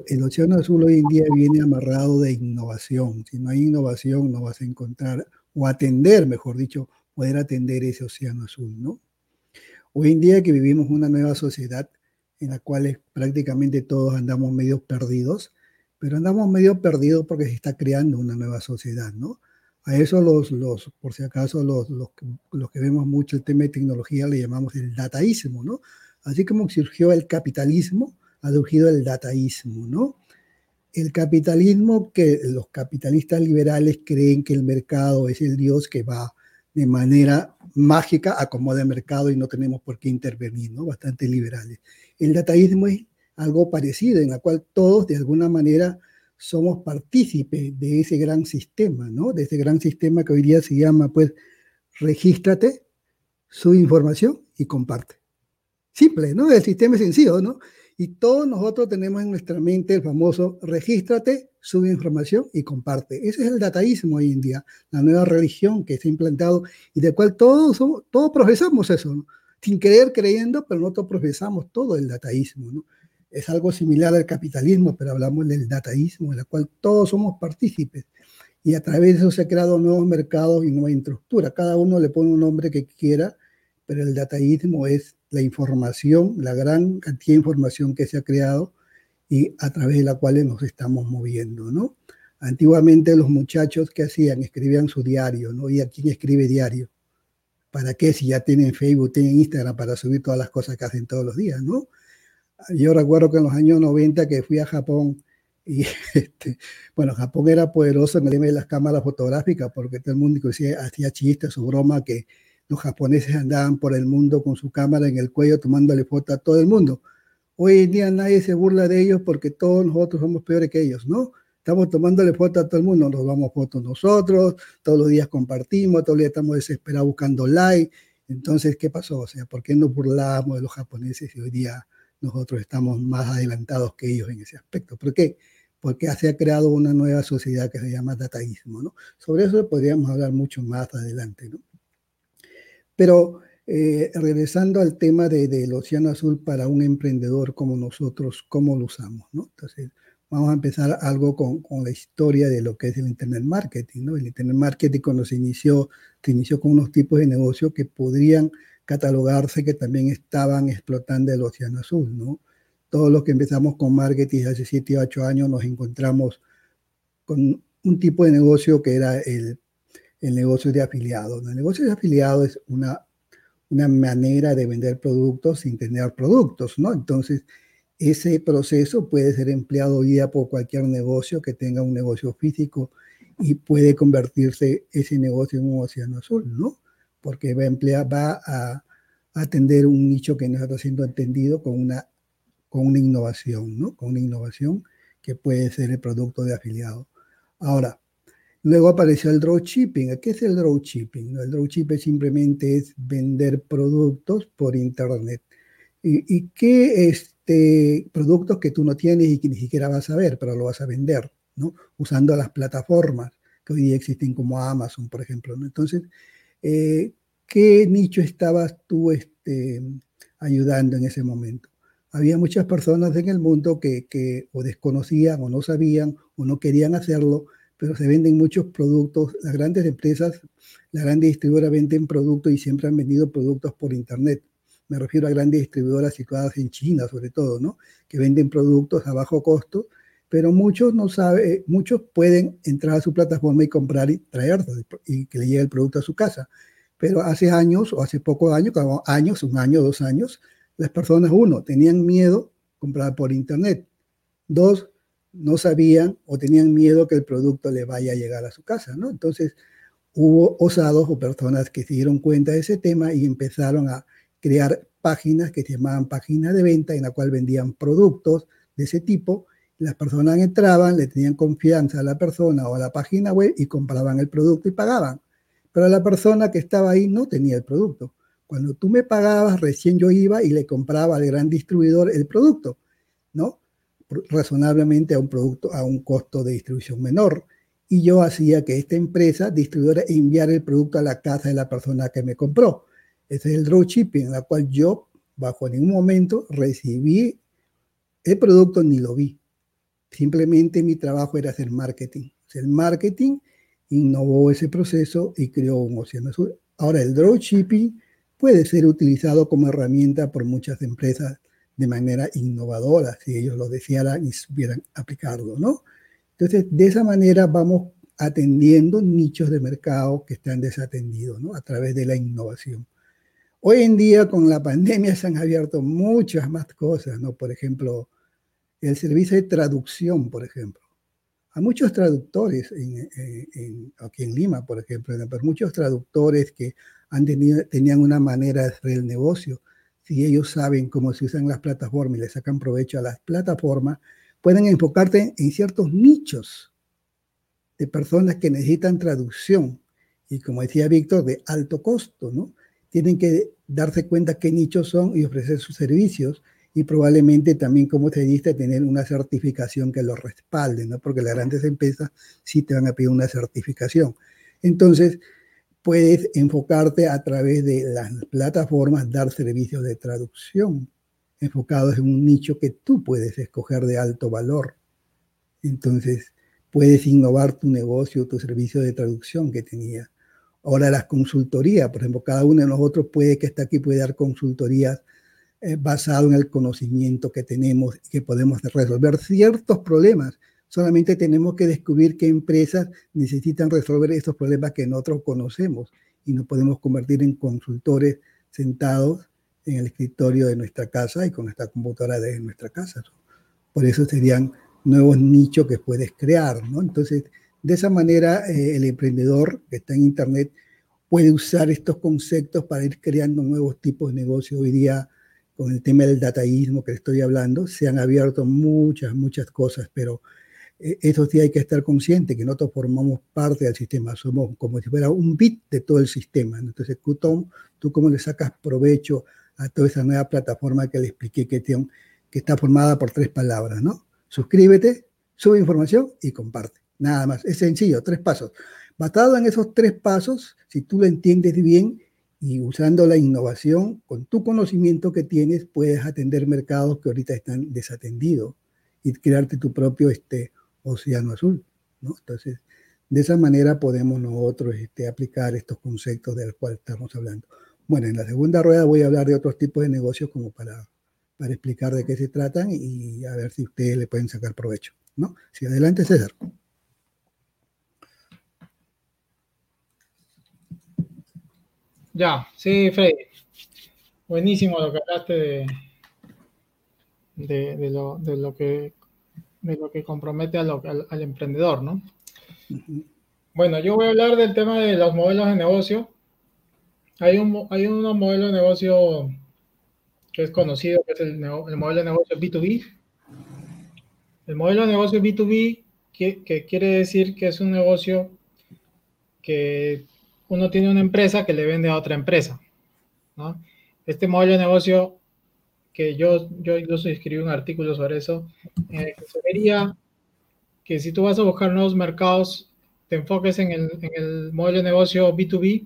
el Océano Azul hoy en día viene amarrado de innovación. Si no hay innovación, no vas a encontrar, o atender, mejor dicho, poder atender ese Océano Azul, ¿no? Hoy en día que vivimos una nueva sociedad en la cual prácticamente todos andamos medio perdidos, pero andamos medio perdidos porque se está creando una nueva sociedad, ¿no? A eso los, los por si acaso, los, los, los que vemos mucho el tema de tecnología le llamamos el dataísmo, ¿no? Así como surgió el capitalismo, ha surgido el dataísmo, ¿no? El capitalismo que los capitalistas liberales creen que el mercado es el Dios que va de manera mágica a como de mercado y no tenemos por qué intervenir, ¿no? Bastante liberales. El dataísmo es algo parecido, en la cual todos de alguna manera somos partícipes de ese gran sistema, ¿no? De ese gran sistema que hoy día se llama, pues, regístrate, sube información y comparte. Simple, ¿no? El sistema es sencillo, ¿no? Y todos nosotros tenemos en nuestra mente el famoso regístrate, sube información y comparte. Ese es el dataísmo hoy en día, la nueva religión que se ha implantado y de cual todos, todos profesamos eso, sin querer creyendo, pero nosotros profesamos todo el dataísmo. ¿no? Es algo similar al capitalismo, pero hablamos del dataísmo, en la cual todos somos partícipes. Y a través de eso se han creado nuevos mercados y nueva infraestructura. Cada uno le pone un nombre que quiera, pero el dataísmo es la información, la gran cantidad de información que se ha creado y a través de la cual nos estamos moviendo, ¿no? Antiguamente los muchachos que hacían, escribían su diario, ¿no? ¿Y a quién escribe diario? ¿Para qué si ya tienen Facebook, tienen Instagram para subir todas las cosas que hacen todos los días, ¿no? Yo recuerdo que en los años 90 que fui a Japón y este, bueno, Japón era poderoso en el tema de las cámaras fotográficas porque todo el mundo hacía chistes o broma que los japoneses andaban por el mundo con su cámara en el cuello tomándole fotos a todo el mundo. Hoy en día nadie se burla de ellos porque todos nosotros somos peores que ellos, ¿no? estamos tomándole fotos a todo el mundo, nos damos fotos nosotros, todos los días compartimos, todos los días estamos desesperados buscando like. Entonces, ¿qué pasó? O sea, ¿por qué nos burlamos de los japoneses y hoy día nosotros estamos más adelantados que ellos en ese aspecto? ¿Por qué? Porque se ha creado una nueva sociedad que se llama dataísmo, ¿no? Sobre eso podríamos hablar mucho más adelante, ¿no? Pero eh, regresando al tema de, del Océano Azul para un emprendedor como nosotros, ¿cómo lo usamos? ¿no? Entonces, vamos a empezar algo con, con, la historia de lo que es el Internet Marketing. ¿no? El Internet Marketing cuando se inició, se inició con unos tipos de negocio que podrían catalogarse que también estaban explotando el Océano Azul. ¿no? Todos los que empezamos con marketing hace 7 o 8 años nos encontramos con un tipo de negocio que era el, el negocio de afiliados. El negocio de afiliados es una una manera de vender productos sin tener productos, ¿no? Entonces, ese proceso puede ser empleado día por cualquier negocio que tenga un negocio físico y puede convertirse ese negocio en un océano azul, ¿no? Porque va a emplear, va a, atender un nicho que no está siendo entendido con una, con una innovación, ¿no? Con una innovación que puede ser el producto de afiliado. Ahora, Luego apareció el dropshipping. ¿Qué es el dropshipping? El dropshipping simplemente es vender productos por internet. ¿Y, qué este, productos que tú no tienes y que ni siquiera vas a ver, pero lo vas a vender, ¿no? Usando las plataformas que hoy día existen como Amazon, por ejemplo. ¿no? Entonces, eh, ¿qué nicho estabas tú este, ayudando en ese momento? Había muchas personas en el mundo que, que o desconocían o no sabían o no querían hacerlo, pero se venden muchos productos. Las grandes empresas, las grandes distribuidoras venden productos y siempre han vendido productos por Internet. Me refiero a grandes distribuidoras situadas en China, sobre todo, ¿no? Que venden productos a bajo costo, pero muchos no saben, eh, muchos pueden entrar a su plataforma y comprar y traer y que le llegue el producto a su casa. Pero hace años o hace pocos años, años, un año, dos años, las personas, uno, tenían miedo comprar por Internet. Dos, no sabían o tenían miedo que el producto le vaya a llegar a su casa, ¿no? Entonces, hubo osados o personas que se dieron cuenta de ese tema y empezaron a crear páginas que se llamaban páginas de venta en la cual vendían productos de ese tipo. Las personas entraban, le tenían confianza a la persona o a la página web y compraban el producto y pagaban. Pero la persona que estaba ahí no tenía el producto. Cuando tú me pagabas, recién yo iba y le compraba al gran distribuidor el producto, ¿no? razonablemente a un producto a un costo de distribución menor. Y yo hacía que esta empresa distribuidora enviara el producto a la casa de la persona que me compró. Ese es el dropshipping, en la cual yo bajo ningún momento recibí el producto ni lo vi. Simplemente mi trabajo era hacer marketing. El marketing innovó ese proceso y creó un océano azul. Ahora, el dropshipping puede ser utilizado como herramienta por muchas empresas de manera innovadora, si ellos lo desearan y supieran aplicarlo, ¿no? Entonces, de esa manera vamos atendiendo nichos de mercado que están desatendidos, ¿no? A través de la innovación. Hoy en día, con la pandemia, se han abierto muchas más cosas, ¿no? Por ejemplo, el servicio de traducción, por ejemplo. Hay muchos traductores en, aquí en Lima, por ejemplo, pero muchos traductores que han tenido, tenían una manera de hacer el negocio si ellos saben cómo se usan las plataformas y le sacan provecho a las plataformas, pueden enfocarte en ciertos nichos de personas que necesitan traducción y como decía Víctor, de alto costo, ¿no? Tienen que darse cuenta qué nichos son y ofrecer sus servicios y probablemente también, como dijiste, tener una certificación que los respalde, ¿no? Porque las grandes empresas sí te van a pedir una certificación. Entonces, puedes enfocarte a través de las plataformas, dar servicios de traducción enfocados en un nicho que tú puedes escoger de alto valor. Entonces, puedes innovar tu negocio, tu servicio de traducción que tenía. Ahora las consultorías, por ejemplo, cada uno de nosotros puede que está aquí puede dar consultorías eh, basado en el conocimiento que tenemos y que podemos resolver ciertos problemas Solamente tenemos que descubrir qué empresas necesitan resolver estos problemas que nosotros conocemos y nos podemos convertir en consultores sentados en el escritorio de nuestra casa y con esta computadora de nuestra casa. Por eso serían nuevos nichos que puedes crear, ¿no? Entonces, de esa manera, eh, el emprendedor que está en Internet puede usar estos conceptos para ir creando nuevos tipos de negocios. Hoy día, con el tema del dataísmo que estoy hablando, se han abierto muchas, muchas cosas, pero eh, eso sí hay que estar consciente, que nosotros formamos parte del sistema, somos como si fuera un bit de todo el sistema. Entonces, tú, tú cómo le sacas provecho a toda esa nueva plataforma que le expliqué que, que está formada por tres palabras, ¿no? Suscríbete, sube información y comparte. Nada más, es sencillo, tres pasos. Basado en esos tres pasos, si tú lo entiendes bien y usando la innovación, con tu conocimiento que tienes, puedes atender mercados que ahorita están desatendidos y crearte tu propio este, océano azul. ¿no? Entonces, de esa manera podemos nosotros este, aplicar estos conceptos del cual estamos hablando. Bueno, en la segunda rueda voy a hablar de otros tipos de negocios como para, para explicar de qué se tratan y a ver si ustedes le pueden sacar provecho. ¿no? Sí, adelante, César. Ya, sí, Freddy. Buenísimo lo que hablaste de, de, lo, de, lo, que, de lo que compromete al, al, emprendedor, ¿no? Bueno, yo voy a hablar del tema de los modelos de negocio. Hay un, hay un modelo de negocio que es conocido, que es el, el modelo de negocio B2B. El modelo de negocio B2B, que, que quiere decir que es un negocio que uno tiene una empresa que le vende a otra empresa. Este modelo de negocio, que yo, yo incluso escribí un artículo sobre eso, eh, se vería que si tú vas a buscar nuevos mercados, te enfoques en el, en el modelo de negocio B2B,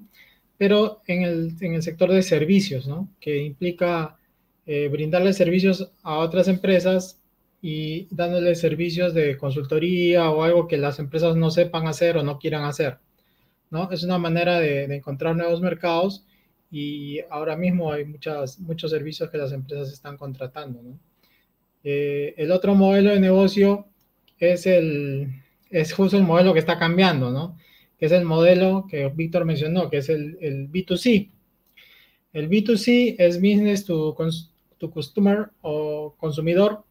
pero en el, en el sector de servicios, ¿no? que implica eh, brindarle servicios a otras empresas y dándole servicios de consultoría o algo que las empresas no sepan hacer o no quieran hacer. ¿No? Es una manera de, encontrar nuevos mercados y ahora mismo hay muchas, muchos servicios que las empresas están contratando, eh, el otro modelo de negocio es, el, es justo el modelo que está cambiando, ¿no? Que es el modelo que Víctor mencionó, que es el, el B2C. El B2C es business to, to customer o consumidor.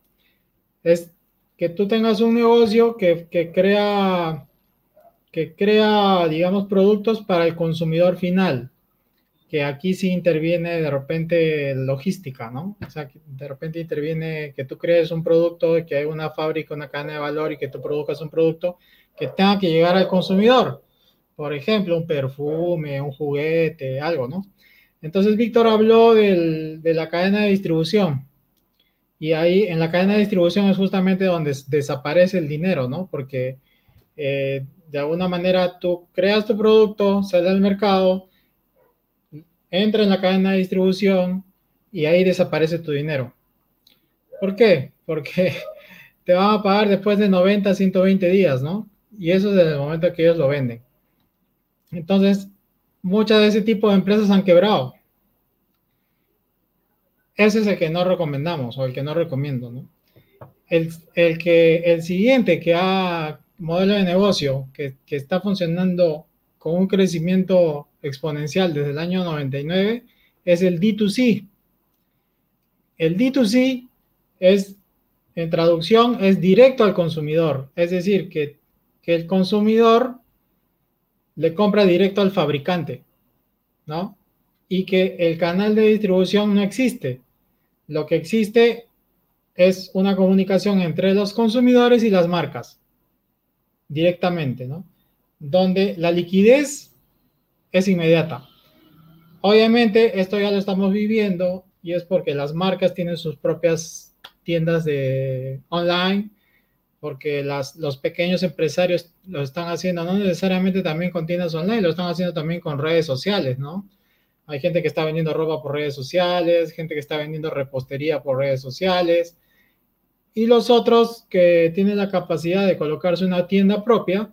Es que tú tengas un negocio que, que crea que crea, digamos, productos para el consumidor final, que aquí sí interviene de repente logística, ¿no? O sea, que de repente interviene que tú crees un producto, que hay una fábrica, una cadena de valor y que tú produzcas un producto que tenga que llegar al consumidor. Por ejemplo, un perfume, un juguete, algo, ¿no? Entonces, Víctor habló del, de la cadena de distribución. Y ahí en la cadena de distribución es justamente donde desaparece el dinero, ¿no? Porque eh, de alguna manera tú creas tu producto, sale al mercado, entra en la cadena de distribución y ahí desaparece tu dinero. ¿Por qué? Porque te van a pagar después de 90, 120 días, ¿no? Y eso es desde el momento que ellos lo venden. Entonces, muchas de ese tipo de empresas han quebrado. Ese es el que no recomendamos o el que no recomiendo, ¿no? El, el que, el siguiente que ha, modelo de negocio que, está funcionando con un crecimiento exponencial desde el año 99 es el D2C. El D2C es, en traducción, es directo al consumidor, es decir, que, que el consumidor le compra directo al fabricante, ¿no? Y que el canal de distribución no existe. Lo que existe es una comunicación entre los consumidores y las marcas directamente, ¿no? Donde la liquidez es inmediata. Obviamente, esto ya lo estamos viviendo y es porque las marcas tienen sus propias tiendas de online, porque las, los pequeños empresarios lo están haciendo, no necesariamente también con tiendas online, lo están haciendo también con redes sociales, ¿no? Hay gente que está vendiendo ropa por redes sociales, gente que está vendiendo repostería por redes sociales, y los otros que tienen la capacidad de colocarse una tienda propia,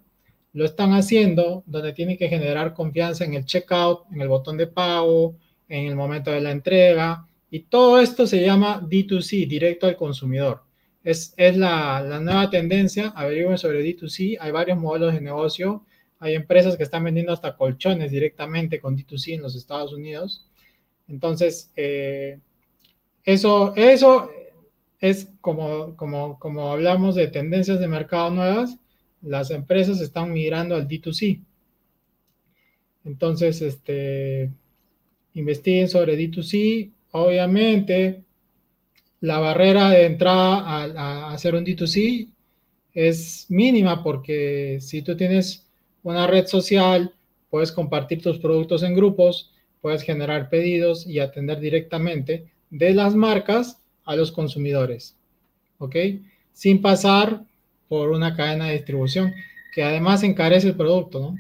lo están haciendo donde tienen que generar confianza en el checkout, en el botón de pago, en el momento de la entrega. Y todo esto se llama D2C, directo al consumidor. Es, es la, la, nueva tendencia. Averigüen sobre D2C. Hay varios modelos de negocio. Hay empresas que están vendiendo hasta colchones directamente con D2C en los Estados Unidos. Entonces, eh, eso, eso es como, como, como hablamos de tendencias de mercado nuevas, las empresas están migrando al D2C. Entonces, este, investiguen sobre D2C. Obviamente, la barrera de entrada a, hacer un D2C es mínima porque si tú tienes una red social, puedes compartir tus productos en grupos, puedes generar pedidos y atender directamente de las marcas a los consumidores, ¿ok? Sin pasar por una cadena de distribución que además encarece el producto, ¿no?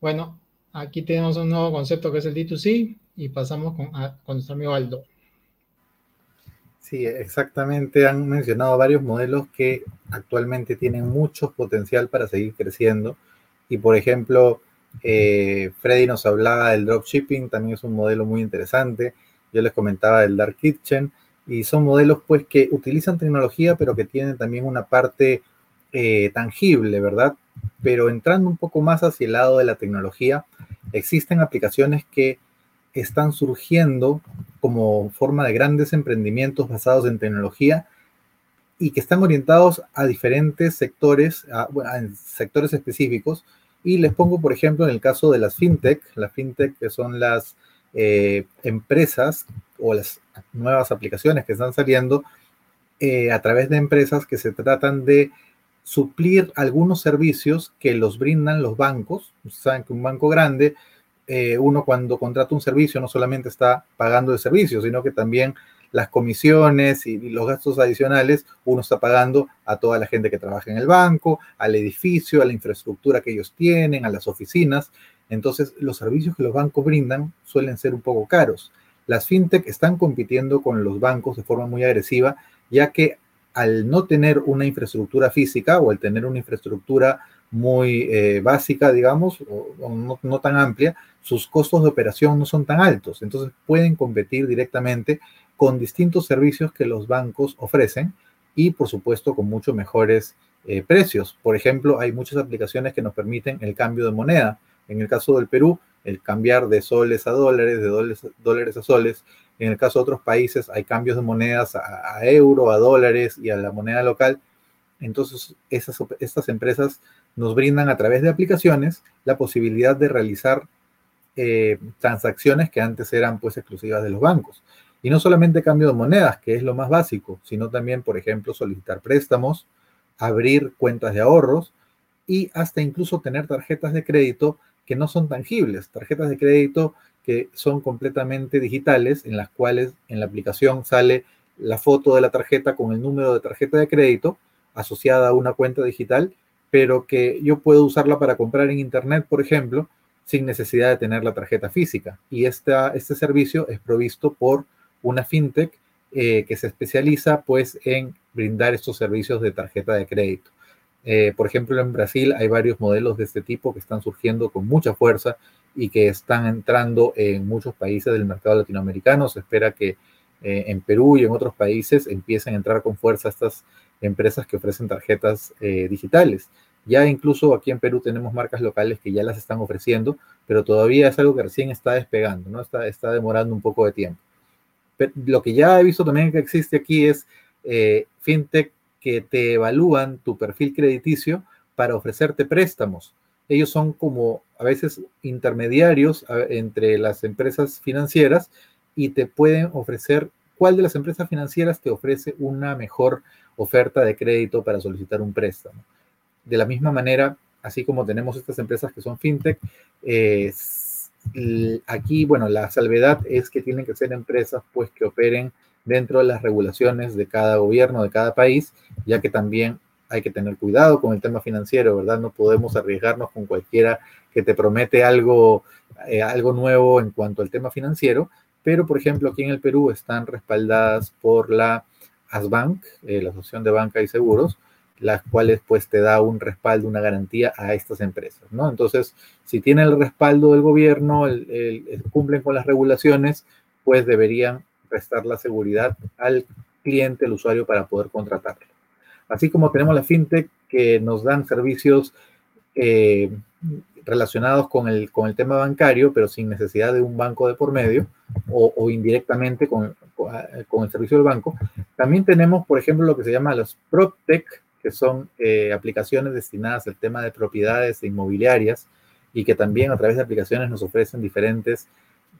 Bueno, aquí tenemos un nuevo concepto que es el D2C y pasamos con, con nuestro amigo Aldo. Sí, exactamente. Han mencionado varios modelos que actualmente tienen mucho potencial para seguir creciendo. Y por ejemplo, eh, Freddy nos hablaba del dropshipping, también es un modelo muy interesante. Yo les comentaba del Dark Kitchen. Y son modelos pues que utilizan tecnología, pero que tienen también una parte eh, tangible, ¿verdad? Pero entrando un poco más hacia el lado de la tecnología, existen aplicaciones que están surgiendo como forma de grandes emprendimientos basados en tecnología y que están orientados a diferentes sectores, a, sectores específicos. Y les pongo, por ejemplo, en el caso de las fintech, las fintech que son las eh, empresas o las nuevas aplicaciones que están saliendo eh, a través de empresas que se tratan de suplir algunos servicios que los brindan los bancos. Saben que un banco grande eh, uno cuando contrata un servicio no solamente está pagando el servicio, sino que también las comisiones y, los gastos adicionales uno está pagando a toda la gente que trabaja en el banco, al edificio, a la infraestructura que ellos tienen, a las oficinas. Entonces, los servicios que los bancos brindan suelen ser un poco caros. Las fintech están compitiendo con los bancos de forma muy agresiva, ya que al no tener una infraestructura física o al tener una infraestructura muy eh, básica, digamos, o, no, tan amplia, sus costos de operación no son tan altos. Entonces pueden competir directamente con distintos servicios que los bancos ofrecen y, por supuesto, con mucho mejores eh, precios. Por ejemplo, hay muchas aplicaciones que nos permiten el cambio de moneda. En el caso del Perú, el cambiar de soles a dólares, de dólares, a soles. En el caso de otros países, hay cambios de monedas a, a euro, a dólares y a la moneda local. Entonces, esas, estas empresas nos brindan a través de aplicaciones la posibilidad de realizar eh, transacciones que antes eran pues exclusivas de los bancos. Y no solamente cambio de monedas, que es lo más básico, sino también, por ejemplo, solicitar préstamos, abrir cuentas de ahorros y hasta incluso tener tarjetas de crédito que no son tangibles, tarjetas de crédito que son completamente digitales, en las cuales en la aplicación sale la foto de la tarjeta con el número de tarjeta de crédito asociada a una cuenta digital pero que yo puedo usarla para comprar en Internet, por ejemplo, sin necesidad de tener la tarjeta física. Y esta, este servicio es provisto por una fintech eh, que se especializa pues en brindar estos servicios de tarjeta de crédito. Eh, por ejemplo, en Brasil hay varios modelos de este tipo que están surgiendo con mucha fuerza y que están entrando en muchos países del mercado latinoamericano. Se espera que eh, en Perú y en otros países empiecen a entrar con fuerza estas empresas que ofrecen tarjetas eh, digitales. Ya incluso aquí en Perú tenemos marcas locales que ya las están ofreciendo, pero todavía es algo que recién está despegando, ¿no? Está, está demorando un poco de tiempo. Pero lo que ya he visto también que existe aquí es eh, fintech que te evalúan tu perfil crediticio para ofrecerte préstamos. Ellos son como a veces intermediarios entre las empresas financieras y te pueden ofrecer cuál de las empresas financieras te ofrece una mejor oferta de crédito para solicitar un préstamo. De la misma manera, así como tenemos estas empresas que son fintech, aquí, bueno, la salvedad es que tienen que ser empresas pues que operen dentro de las regulaciones de cada gobierno, de cada país, ya que también hay que tener cuidado con el tema financiero, ¿verdad? No podemos arriesgarnos con cualquiera que te promete algo, eh, algo nuevo en cuanto al tema financiero, pero por ejemplo aquí en el Perú están respaldadas por la ASBank, eh, la Asociación de Banca y Seguros, las cuales pues te da un respaldo, una garantía a estas empresas, ¿no? Entonces, si tienen el respaldo del gobierno, cumplen con las regulaciones, pues deberían prestar la seguridad al cliente, al usuario, para poder contratarlo. Así como tenemos la fintech que nos dan servicios eh, relacionados con el, con el tema bancario, pero sin necesidad de un banco de por medio o, indirectamente con, con, el servicio del banco. También tenemos, por ejemplo, lo que se llama los PropTech, que son eh, aplicaciones destinadas al tema de propiedades inmobiliarias y que también a través de aplicaciones nos ofrecen diferentes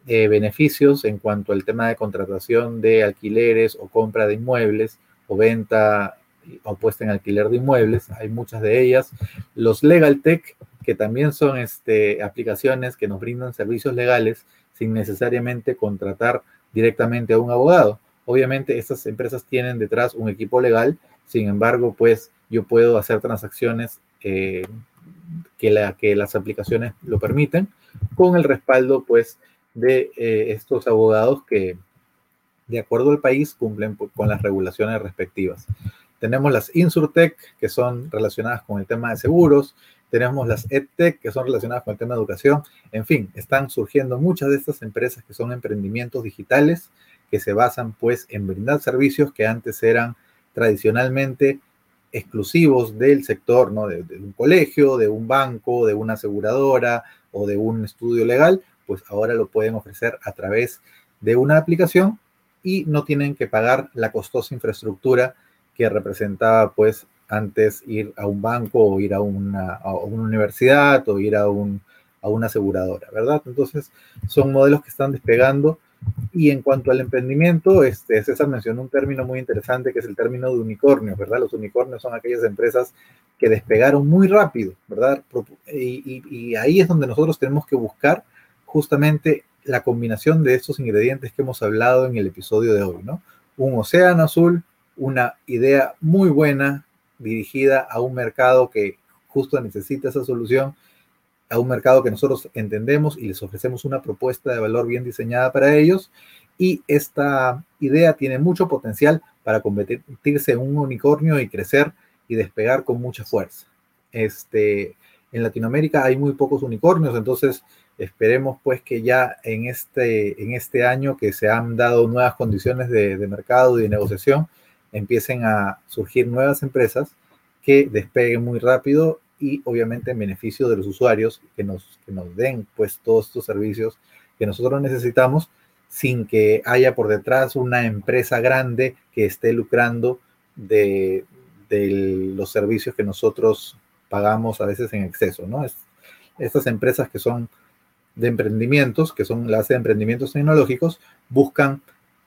eh, beneficios en cuanto al tema de contratación de alquileres o compra de inmuebles o venta o puesta en alquiler de inmuebles, hay muchas de ellas. Los Legal Tech, que también son este, aplicaciones que nos brindan servicios legales sin necesariamente contratar directamente a un abogado. Obviamente estas empresas tienen detrás un equipo legal, sin embargo, pues yo puedo hacer transacciones eh, que, la, que las aplicaciones lo permiten con el respaldo pues de eh, estos abogados que de acuerdo al país cumplen con las regulaciones respectivas. Tenemos las Insurtech, que son relacionadas con el tema de seguros. Tenemos las EdTech, que son relacionadas con el tema de educación. En fin, están surgiendo muchas de estas empresas que son emprendimientos digitales que se basan pues en brindar servicios que antes eran tradicionalmente exclusivos del sector, ¿no? De, de, un colegio, de un banco, de una aseguradora o de un estudio legal, pues ahora lo pueden ofrecer a través de una aplicación y no tienen que pagar la costosa infraestructura que representaba pues antes ir a un banco o ir a una, a una universidad o ir a, un, a una aseguradora, ¿verdad? Entonces son modelos que están despegando y en cuanto al emprendimiento, este, César mencionó un término muy interesante que es el término de unicornio, ¿verdad? Los unicornios son aquellas empresas que despegaron muy rápido, ¿verdad? Y, y, y ahí es donde nosotros tenemos que buscar justamente la combinación de estos ingredientes que hemos hablado en el episodio de hoy, ¿no? Un océano azul, una idea muy buena dirigida a un mercado que justo necesita esa solución, a un mercado que nosotros entendemos y les ofrecemos una propuesta de valor bien diseñada para ellos. Y esta idea tiene mucho potencial para convertirse en un unicornio y crecer y despegar con mucha fuerza. Este, en Latinoamérica hay muy pocos unicornios, entonces esperemos pues que ya en este, en este año que se han dado nuevas condiciones de, mercado y de negociación, empiecen a surgir nuevas empresas que despeguen muy rápido y obviamente en beneficio de los usuarios que nos, que nos den pues todos estos servicios que nosotros necesitamos sin que haya por detrás una empresa grande que esté lucrando de, de los servicios que nosotros pagamos a veces en exceso, ¿no? Es, estas empresas que son de emprendimientos, que son las de emprendimientos tecnológicos, buscan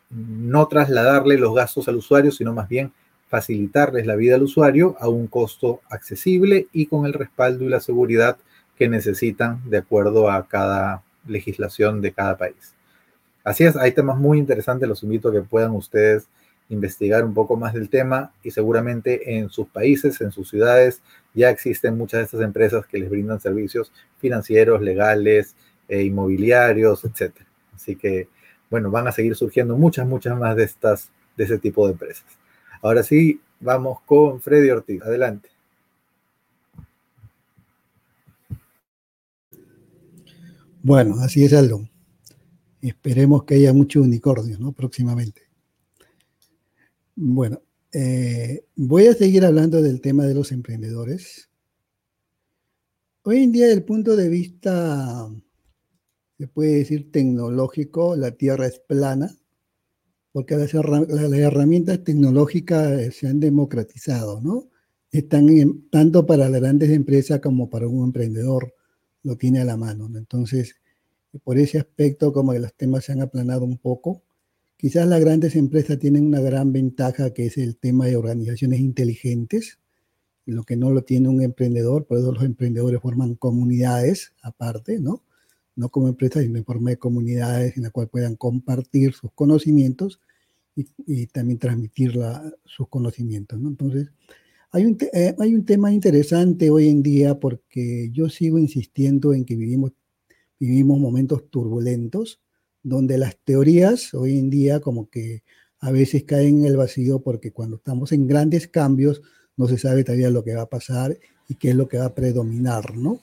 no trasladarle los gastos al usuario, sino más bien facilitarles la vida al usuario a un costo accesible y con el respaldo y la seguridad que necesitan de acuerdo a cada legislación de cada país. Así es, hay temas muy interesantes, los invito a que puedan ustedes investigar un poco más del tema y seguramente en sus países, en sus ciudades, ya existen muchas de estas empresas que les brindan servicios financieros, legales, e inmobiliarios, etcétera. Así que, bueno, van a seguir surgiendo muchas, muchas más de estas, de ese tipo de empresas. Ahora sí, vamos con Freddy Ortiz. Adelante. Bueno, así es, Aldo. Esperemos que haya mucho unicornio, ¿no? Próximamente. Bueno, eh, voy a seguir hablando del tema de los emprendedores. Hoy en día, desde el punto de vista se puede decir tecnológico, la Tierra es plana, porque las, herramientas tecnológicas se han democratizado, ¿no? Están tanto para las grandes empresas como para un emprendedor, lo tiene a la mano, ¿no? Entonces, por ese aspecto, como que los temas se han aplanado un poco. Quizás las grandes empresas tienen una gran ventaja que es el tema de organizaciones inteligentes, lo que no lo tiene un emprendedor, por eso los emprendedores forman comunidades aparte, ¿no? No como empresas, sino en forma de comunidades en la cual puedan compartir sus conocimientos y, y también transmitir la, sus conocimientos. ¿no? Entonces, hay un, eh, hay un tema interesante hoy en día porque yo sigo insistiendo en que vivimos, vivimos momentos turbulentos donde las teorías hoy en día como que a veces caen en el vacío porque cuando estamos en grandes cambios no se sabe todavía lo que va a pasar y qué es lo que va a predominar, ¿no?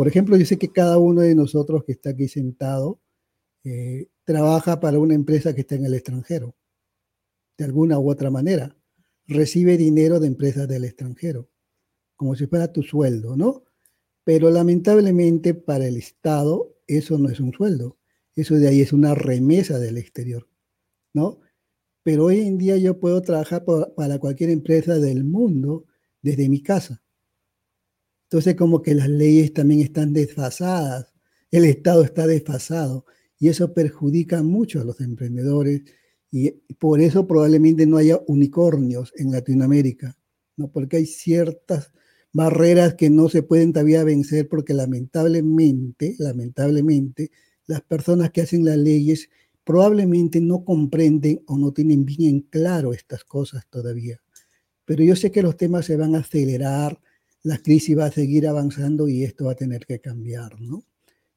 Por ejemplo, yo sé que cada uno de nosotros que está aquí sentado eh, trabaja para una empresa que está en el extranjero, de alguna u otra manera. Recibe dinero de empresas del extranjero, como si fuera tu sueldo, ¿no? Pero lamentablemente para el Estado eso no es un sueldo, eso de ahí es una remesa del exterior, ¿no? Pero hoy en día yo puedo trabajar para cualquier empresa del mundo desde mi casa entonces como que las leyes también están desfasadas, el Estado está desfasado y eso perjudica mucho a los emprendedores y por eso probablemente no haya unicornios en Latinoamérica, ¿no? Porque hay ciertas barreras que no se pueden todavía vencer porque lamentablemente, lamentablemente, las personas que hacen las leyes probablemente no comprenden o no tienen bien en claro estas cosas todavía. Pero yo sé que los temas se van a acelerar, la crisis va a seguir avanzando y esto va a tener que cambiar, ¿no?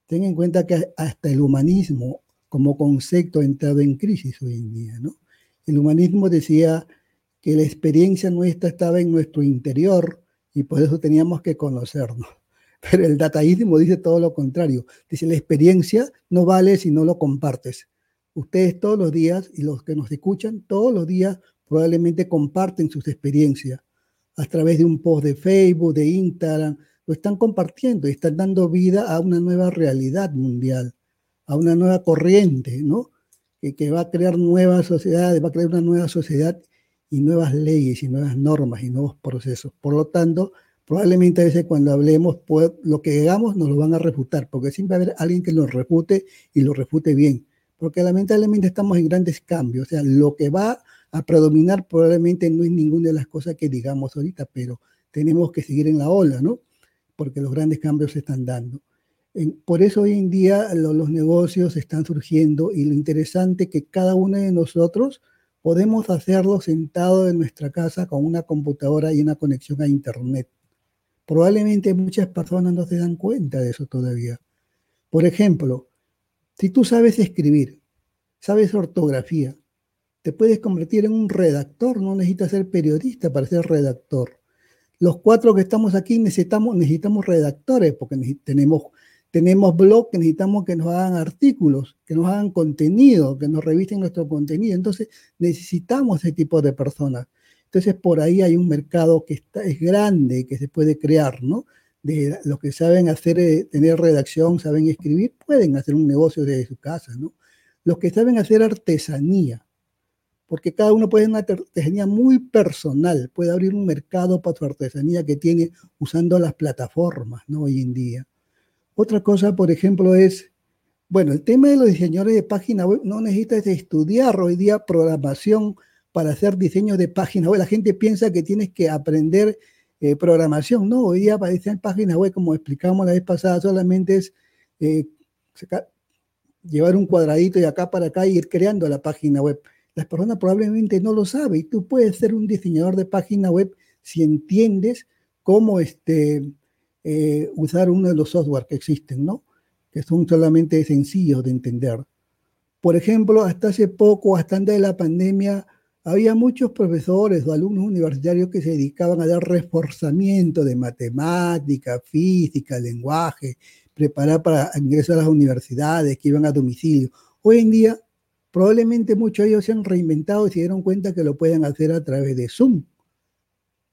Ten en cuenta que hasta el humanismo como concepto ha entrado en crisis hoy en día, ¿no? El humanismo decía que la experiencia nuestra estaba en nuestro interior y por eso teníamos que conocernos. Pero el dataísmo dice todo lo contrario. Dice, la experiencia no vale si no lo compartes. Ustedes todos los días y los que nos escuchan todos los días probablemente comparten sus experiencias a través de un post de Facebook, de Instagram, lo están compartiendo y están dando vida a una nueva realidad mundial, a una nueva corriente, ¿no? Que, que va a crear nuevas sociedades, va a crear una nueva sociedad y nuevas leyes y nuevas normas y nuevos procesos. Por lo tanto, probablemente a veces cuando hablemos, pues, lo que hagamos nos lo van a refutar, porque siempre va a haber alguien que lo refute y lo refute bien, porque lamentablemente estamos en grandes cambios, o sea, lo que va a predominar probablemente no es ninguna de las cosas que digamos ahorita, pero tenemos que seguir en la ola, ¿no? Porque los grandes cambios se están dando. por eso hoy en día los negocios están surgiendo y lo interesante es que cada uno de nosotros podemos hacerlo sentado en nuestra casa con una computadora y una conexión a Internet. Probablemente muchas personas no se dan cuenta de eso todavía. Por ejemplo, si tú sabes escribir, sabes ortografía, te puedes convertir en un redactor, no necesitas ser periodista para ser redactor. Los cuatro que estamos aquí necesitamos, necesitamos redactores porque tenemos tenemos blogs que necesitamos que nos hagan artículos, que nos hagan contenido, que nos revisten nuestro contenido. Entonces necesitamos ese tipo de personas. Entonces por ahí hay un mercado que está, es grande, que se puede crear, ¿no? De los que saben hacer, eh, tener redacción, saben escribir, pueden hacer un negocio desde su casa, ¿no? Los que saben hacer artesanía, porque cada uno puede hacer una artesanía muy personal, puede abrir un mercado para su artesanía que tiene usando las plataformas, ¿no? Hoy en día. Otra cosa, por ejemplo, es, bueno, el tema de los diseñadores de página web no necesitas estudiar hoy día programación para hacer diseños de página web. La gente piensa que tienes que aprender eh, programación. No, hoy día para diseñar página web, como explicamos la vez pasada, solamente es eh, llevar un cuadradito de acá para acá y ir creando la página web. Las personas probablemente no lo saben y tú puedes ser un diseñador de página web si entiendes cómo este, eh, usar uno de los software que existen, ¿no? Que son solamente sencillos de entender. Por ejemplo, hasta hace poco, hasta antes de la pandemia, había muchos profesores o alumnos universitarios que se dedicaban a dar reforzamiento de matemática, física, lenguaje, preparar para ingresar a las universidades, que iban a domicilio. Hoy en día, probablemente muchos de ellos se han reinventado y se dieron cuenta que lo pueden hacer a través de Zoom.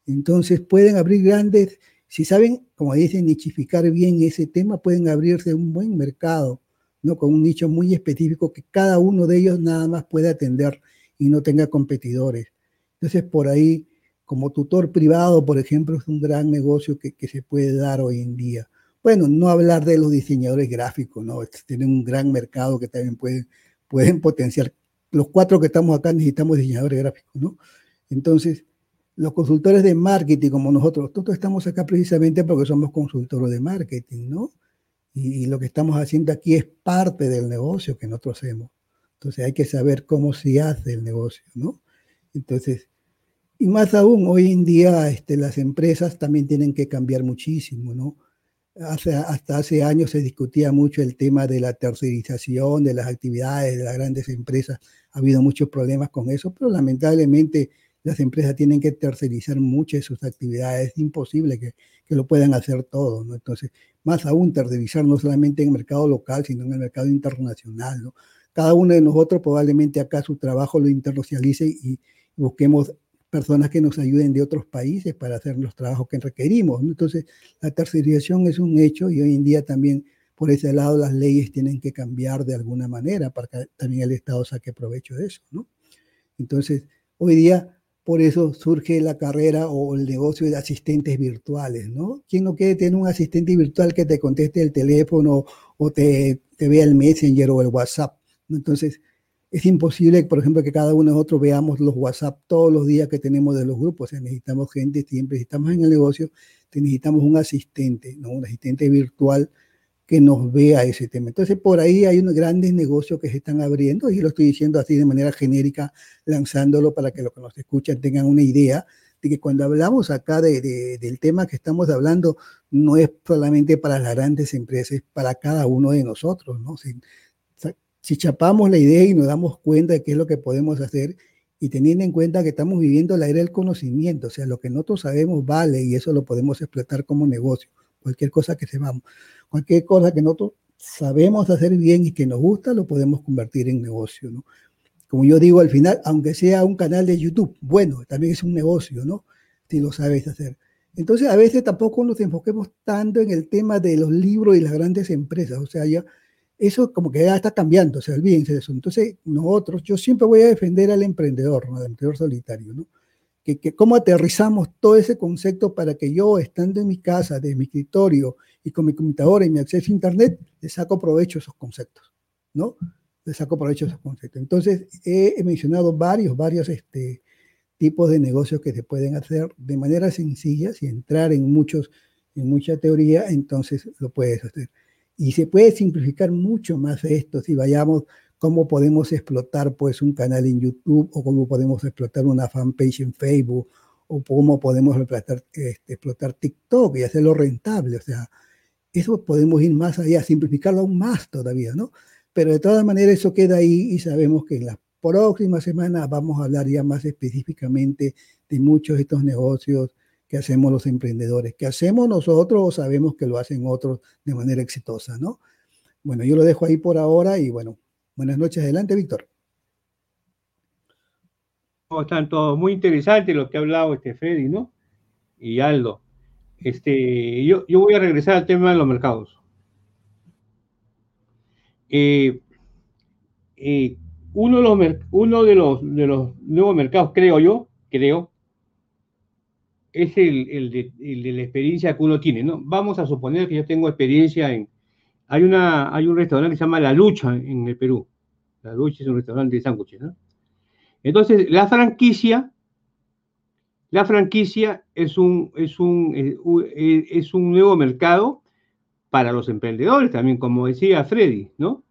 Entonces pueden abrir grandes si saben, como dicen, nichificar bien ese tema, pueden abrirse un buen mercado, ¿no? Con un nicho muy específico que cada uno de ellos nada más puede atender y no tenga competidores. Entonces, por ahí, como tutor privado, por ejemplo, es un gran negocio que, se puede dar hoy en día. Bueno, no hablar de los diseñadores gráficos, ¿no? Tienen un gran mercado que también pueden, pueden potenciar. Los cuatro que estamos acá necesitamos diseñadores gráficos, ¿no? Entonces, los consultores de marketing como nosotros, nosotros estamos acá precisamente porque somos consultores de marketing, ¿no? Y, lo que estamos haciendo aquí es parte del negocio que nosotros hacemos. Entonces hay que saber cómo se hace el negocio, ¿no? Entonces, y más aún, hoy en día este, las empresas también tienen que cambiar muchísimo, ¿no? Hace, hasta hace años se discutía mucho el tema de la tercerización de las actividades de las grandes empresas. Ha habido muchos problemas con eso, pero lamentablemente las empresas tienen que tercerizar muchas de sus actividades, es imposible que, que lo puedan hacer todo, ¿no? Entonces, más aún tercerizar no solamente en el mercado local, sino en el mercado internacional. Cada uno de nosotros probablemente acá su trabajo lo internacionalice y busquemos personas que nos ayuden de otros países para hacer los trabajos que requerimos. Entonces, la tercerización es un hecho y hoy en día también por ese lado las leyes tienen que cambiar de alguna manera para que también el Estado saque provecho de eso, ¿no? Entonces, hoy día por eso surge la carrera o el negocio de asistentes virtuales, ¿no? ¿Quién no quiere tener un asistente virtual que te conteste el teléfono o te, te vea el Messenger o el WhatsApp? Entonces, es imposible, por ejemplo, que cada uno de nosotros veamos los WhatsApp todos los días que tenemos de los grupos. necesitamos gente, siempre estamos en el negocio, necesitamos un asistente, ¿no? un asistente virtual que nos vea ese tema. Entonces, por ahí hay unos grandes negocios que se están abriendo, y lo estoy diciendo así de manera genérica, lanzándolo para que los que nos escuchan tengan una idea de que cuando hablamos acá de, del tema que estamos hablando, no es solamente para las grandes empresas, es para cada uno de nosotros, ¿no? Si chapamos la idea y nos damos cuenta de qué es lo que podemos hacer y teniendo en cuenta que estamos viviendo la era del conocimiento, o sea, lo que nosotros sabemos vale y eso lo podemos explotar como negocio, cualquier cosa que sepamos, cualquier cosa que nosotros sabemos hacer bien y que nos gusta, lo podemos convertir en negocio, ¿no? Como yo digo al final, aunque sea un canal de YouTube, bueno, también es un negocio, ¿no? Si lo sabes hacer. Entonces, a veces tampoco nos enfoquemos tanto en el tema de los libros y las grandes empresas, o sea, ya eso como que ya está cambiando, o sea, olvídense de eso. Entonces, nosotros, yo siempre voy a defender al emprendedor, al emprendedor solitario, ¿no? Que, que, cómo aterrizamos todo ese concepto para que yo, estando en mi casa, de mi escritorio y con mi computadora y mi acceso a Internet, le saco provecho a esos conceptos, ¿no? Le saco provecho a esos conceptos. Entonces, he, mencionado varios, varios este, tipos de negocios que se pueden hacer de manera sencilla, sin entrar en, muchos, en mucha teoría, entonces lo puedes hacer. Y se puede simplificar mucho más esto si vayamos cómo podemos explotar pues un canal en YouTube o cómo podemos explotar una fanpage en Facebook o cómo podemos explotar, este, explotar TikTok y hacerlo rentable. O sea, eso podemos ir más allá, simplificarlo aún más todavía, ¿no? Pero de todas maneras eso queda ahí y sabemos que en las próximas semanas vamos a hablar ya más específicamente de muchos de estos negocios que hacemos los emprendedores, que hacemos nosotros o sabemos que lo hacen otros de manera exitosa, ¿no? Bueno, yo lo dejo ahí por ahora y bueno, buenas noches. Adelante, Víctor. Están todos muy interesantes lo que ha hablado este Freddy, ¿no? Y Aldo. Este, yo, yo voy a regresar al tema de los mercados. Eh, eh, uno, de los, uno de los, de los nuevos mercados, creo yo, creo, es el, de, la experiencia que uno tiene, ¿no? Vamos a suponer que yo tengo experiencia en... Hay, una, hay un restaurante que se llama La Lucha en el Perú. La Lucha es un restaurante de sándwiches, ¿no? Entonces, la franquicia, la franquicia es un, es un, es un nuevo mercado para los emprendedores también, como decía Freddy, ¿no?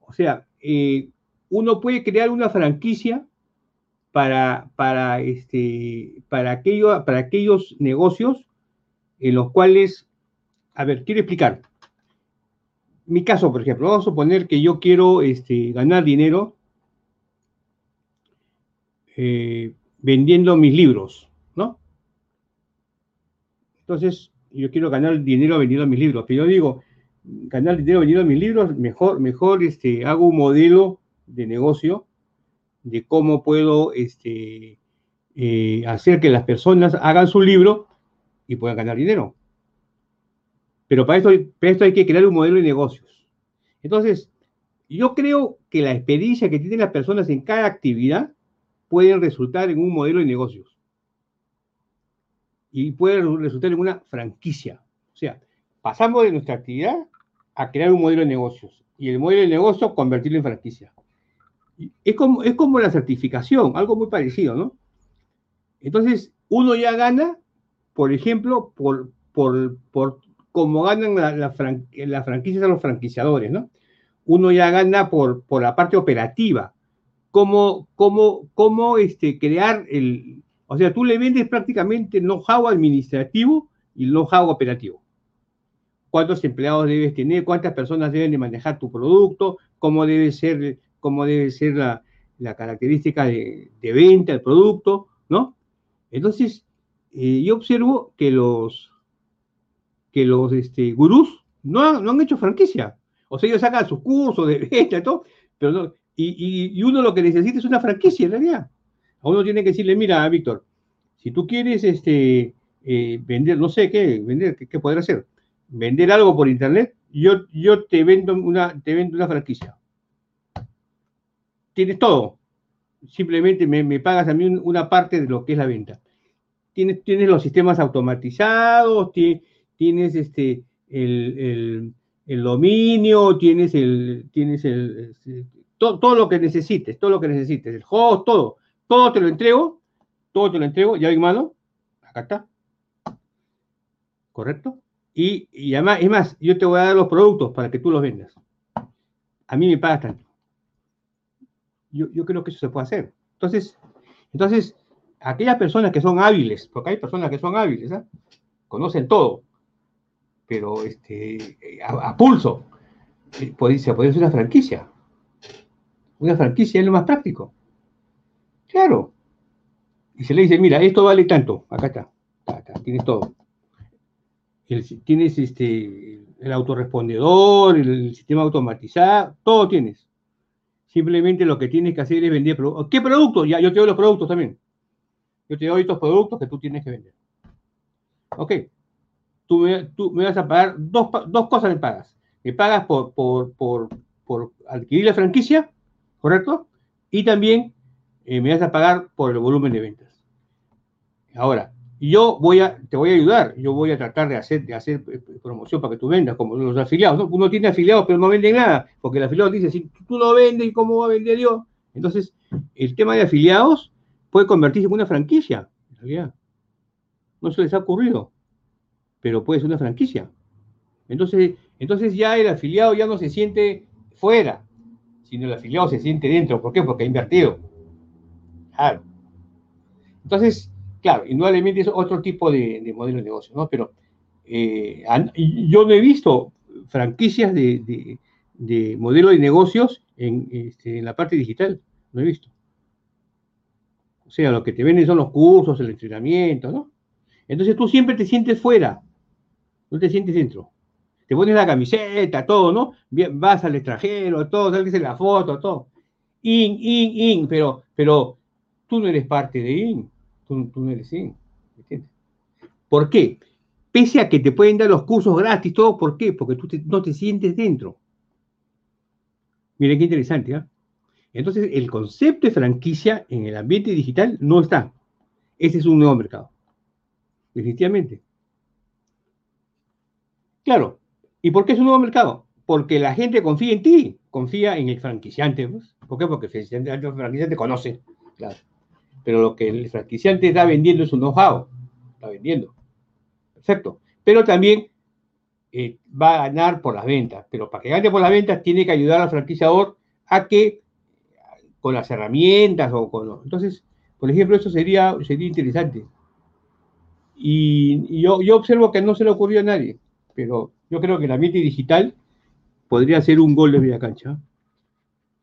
O sea, eh, uno puede crear una franquicia para, para, este, para, aquello, para aquellos negocios en los cuales, a ver, quiero explicar. Mi caso, por ejemplo, vamos a suponer que yo quiero este, ganar dinero eh, vendiendo mis libros, ¿no? Entonces, yo quiero ganar dinero vendiendo mis libros, pero yo digo, ganar dinero vendiendo mis libros, mejor, mejor este, hago un modelo de negocio de cómo puedo este, eh, hacer que las personas hagan su libro y puedan ganar dinero. Pero para esto, para esto hay que crear un modelo de negocios. Entonces, yo creo que la experiencia que tienen las personas en cada actividad puede resultar en un modelo de negocios. Y puede resultar en una franquicia. O sea, pasamos de nuestra actividad a crear un modelo de negocios. Y el modelo de negocio convertirlo en franquicia. Es como, es como la certificación, algo muy parecido, ¿no? Entonces, uno ya gana, por ejemplo, por, por, por como ganan la, la, las franquicias a los franquiciadores, ¿no? Uno ya gana por, por la parte operativa, cómo, cómo, cómo este, crear el... O sea, tú le vendes prácticamente know-how administrativo y know-how operativo. ¿Cuántos empleados debes tener? ¿Cuántas personas deben de manejar tu producto? ¿Cómo debe ser cómo debe ser la, característica de, venta del producto, ¿no? Entonces, eh, yo observo que los, que los este, gurús no han, hecho franquicia. O sea, ellos sacan sus cursos de venta y todo, pero no, y, uno lo que necesita es una franquicia en realidad. A uno tiene que decirle, mira, Víctor, si tú quieres este, eh, vender, no sé qué, vender, ¿qué, qué poder hacer? Vender algo por internet, yo, yo te, vendo una, te vendo una franquicia tienes todo. Simplemente me, pagas a mí una parte de lo que es la venta. Tienes, los sistemas automatizados, tienes este, el, dominio, tienes el, este, todo, lo que necesites, todo lo que necesites, el host, todo, todo te lo entrego, todo te lo entrego, ya hay mano, acá está. ¿Correcto? Y, y, además, es más, yo te voy a dar los productos para que tú los vendas. A mí me pagas tanto. Yo, yo creo que eso se puede hacer. Entonces, entonces, aquellas personas que son hábiles, porque hay personas que son hábiles, ¿eh? conocen todo, pero este, a, pulso, eh, se puede hacer una franquicia. Una franquicia es lo más práctico. Claro. Y se le dice, mira, esto vale tanto, acá está, acá tienes todo. tienes este, el autorrespondedor, el, sistema automatizado, todo tienes. Simplemente lo que tienes que hacer es vender productos. ¿Qué productos? Ya, yo te doy los productos también. Yo te doy estos productos que tú tienes que vender. Ok. Tú me, vas a pagar dos, cosas me pagas. Me pagas por, por, adquirir la franquicia, ¿correcto? Y también eh, me vas a pagar por el volumen de ventas. Ahora, yo voy a, te voy a ayudar, yo voy a tratar de hacer, de hacer eh, promoción para que tú vendas, como los afiliados. Uno tiene afiliados, pero no venden nada, porque el afiliado dice, si tú no vendes, ¿cómo va a vender yo? Entonces, el tema de afiliados puede convertirse en una franquicia, en realidad. No se les ha ocurrido, pero puede ser una franquicia. Entonces, entonces ya el afiliado ya no se siente fuera, sino el afiliado se siente dentro. ¿Por qué? Porque ha invertido. Claro. Entonces, claro, indudablemente es otro tipo de, modelo de negocio, ¿no? Pero eh, yo no he visto franquicias de, modelo de negocios este, en la parte digital, no he visto. O sea, lo que te venden son los cursos, el entrenamiento, ¿no? Entonces tú siempre te sientes fuera, no te sientes dentro. Te pones la camiseta, todo, ¿no? Vas al extranjero, todo, sales en la foto, todo. In, in, in, pero, pero tú no eres parte de IN, tú, no eres IN. ¿entiendes? ¿Por qué? Pese a que te pueden dar los cursos gratis, todo, ¿por qué? Porque tú no te sientes dentro. Miren qué interesante, ¿ah? Entonces, el concepto de franquicia en el ambiente digital no está. Ese es un nuevo mercado. Definitivamente. Claro. ¿Y por qué es un nuevo mercado? Porque la gente confía en ti, confía en el franquiciante. Pues. ¿Por qué? Porque el franquiciante conoce. Claro. Pero lo que el franquiciante está vendiendo es un know-how. Está vendiendo. Perfecto. Pero también eh, va a ganar por las ventas. Pero para que gane por las ventas, tiene que ayudar al franquiciador a que con las herramientas o con... Entonces, por ejemplo, eso sería, sería interesante. Y, yo, yo, observo que no se le ocurrió a nadie, pero yo creo que el ambiente digital podría ser un gol de media cancha.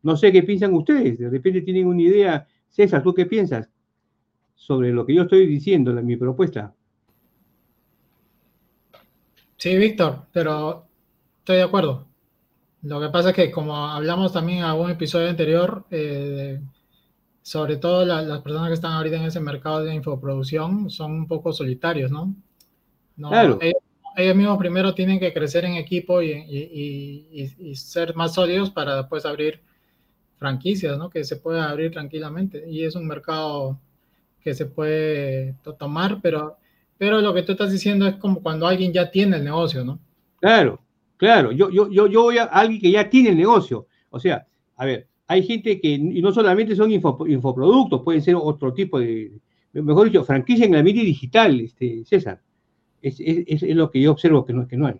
No sé qué piensan ustedes, de repente tienen una idea. César, ¿tú qué piensas sobre lo que yo estoy diciendo, mi propuesta? Sí, Víctor, pero estoy de acuerdo. Lo que pasa es que como hablamos también en algún episodio anterior, eh, sobre todo las personas que están ahorita en ese mercado de infoproducción son un poco solitarios, ¿no? claro. ellos, mismos primero tienen que crecer en equipo y, ser más sólidos para después abrir franquicias, ¿no? Que se puede abrir tranquilamente. Y es un mercado que se puede tomar, pero, pero lo que tú estás diciendo es como cuando alguien ya tiene el negocio, ¿no? Claro, Claro, yo, yo, yo, yo voy a alguien que ya tiene el negocio. O sea, a ver, hay gente que, y no solamente son infoproductos, pueden ser otro tipo de, mejor dicho, franquicia en el ambiente digital, este, César. Es, es, es, lo que yo observo que no, que no hay.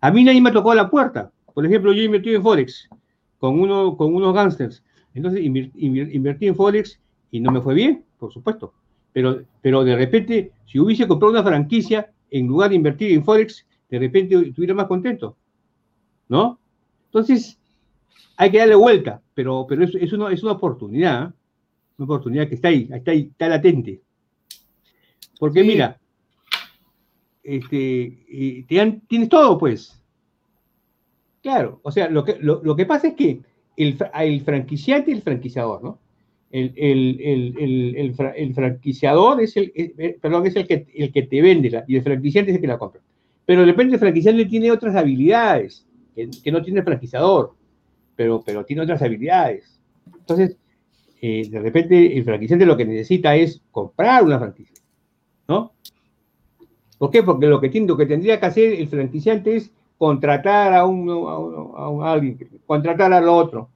A mí nadie me tocado la puerta. Por ejemplo, yo invertí en Forex con, uno, con unos gangsters. Entonces invertí en Forex y no me fue bien, por supuesto. Pero, pero de repente, si hubiese comprado una franquicia, en lugar de invertir en Forex, de repente estuviera más contento. ¿no? Entonces, hay que darle vuelta, pero, pero es, es, una, es una oportunidad, ¿eh? una oportunidad que está ahí, está ahí, está latente. Porque mira, este, tienes todo, pues. Claro, o sea, lo que, lo, que pasa es que el, el franquiciante y el franquiciador, ¿no? El, el, franquiciador es el, eh, perdón, es el que, el que te vende y el franquiciante es el que la compra. Pero de repente el franquiciante tiene otras habilidades que, no tiene franquiciador, pero, pero tiene otras habilidades. Entonces, eh, de repente el franquiciante lo que necesita es comprar una franquicia, ¿no? ¿Por qué? Porque lo que, tiene, que tendría que hacer el franquiciante es contratar a, un, a, alguien, contratar al otro.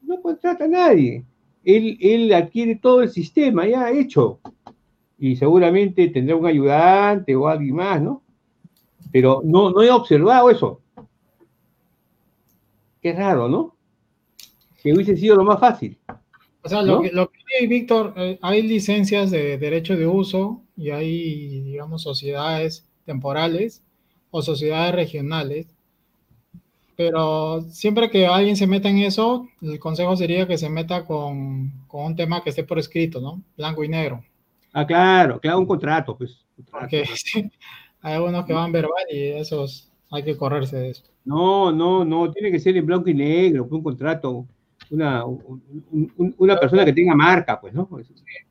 No, contrata a nadie. Él, él adquiere todo el sistema ya hecho. Y seguramente tendrá un ayudante o alguien más, ¿no? Pero no, no he observado eso. Qué raro, ¿no? Que hubiese sido lo más fácil. O sea, lo, que, lo que hay, Víctor, eh, hay licencias de derecho de uso y hay, digamos, sociedades temporales o sociedades regionales. Pero siempre que alguien se meta en eso, el consejo sería que se meta con, con un tema que esté por escrito, ¿no? Blanco y negro. Ah, claro, claro, un contrato, pues. Porque hay algunos que van verbal y esos hay que correrse de eso. No, no, no, tiene que ser en blanco y negro, un contrato una, una persona que tenga marca, pues, ¿no?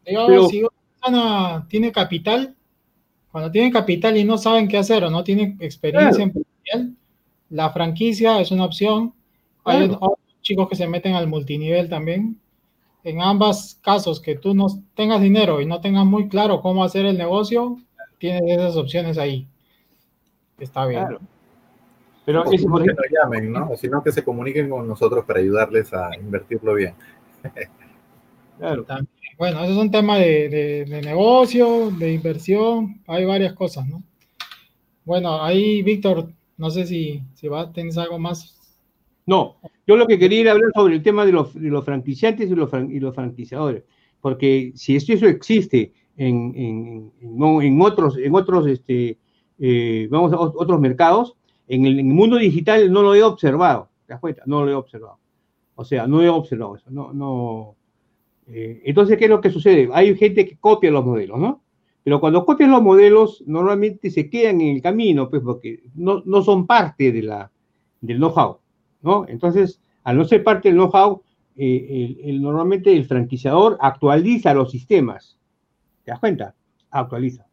Pero, si una persona tiene capital, cuando tiene capital y no saben qué hacer o no tienen experiencia empresarial, la franquicia es una opción. Hay otros chicos que se meten al multinivel también. En ambos casos, que tú no tengas dinero y no tengas muy claro cómo hacer el negocio, tienes esas opciones ahí. Está bien. Pero es que nos llamen, ¿no? O sino que se comuniquen con nosotros para ayudarles a invertirlo bien. claro. Bueno, eso es un tema de, negocio, de inversión, hay varias cosas, ¿no? Bueno, ahí, Víctor, no sé si, si va, tienes algo más. No, yo lo que quería era hablar sobre el tema de los, los franquiciantes y los, y los franquiciadores, porque si esto, eso existe en, en, en, otros, en otros, este, eh, vamos a otros mercados, en el, mundo digital no lo he observado, ¿te das cuenta? No lo he observado. O sea, no he observado eso, no, no. Eh, entonces, ¿qué es lo que sucede? Hay gente que copia los modelos, ¿no? Pero cuando copian los modelos, normalmente se quedan en el camino, pues, porque no, no son parte de la, del know-how, ¿no? Entonces, al no ser parte del know-how, eh, el, normalmente el franquiciador actualiza los sistemas. ¿Te das cuenta? Actualiza.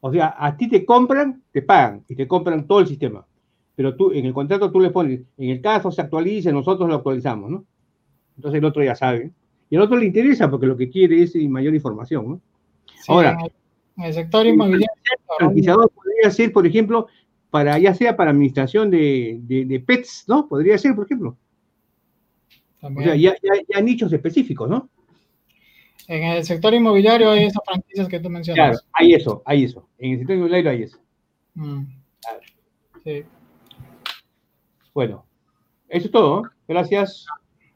O sea, a ti te compran, te pagan y te compran todo el sistema pero tú en el contrato tú le pones, en el caso se actualice, nosotros lo actualizamos, ¿no? Entonces el otro ya sabe. Y al otro le interesa porque lo que quiere es mayor información, ¿no? Ahora, en el, sector inmobiliario. El franquiciador podría ser, por ejemplo, para, ya sea para administración de, de, pets, ¿no? Podría ser, por ejemplo. También. O sea, ya, ya, nichos específicos, ¿no? En el sector inmobiliario hay esas franquicias que tú mencionas. Claro, hay eso, hay eso. En el sector inmobiliario hay eso. Mm. Sí. Bueno, eso es todo. Gracias.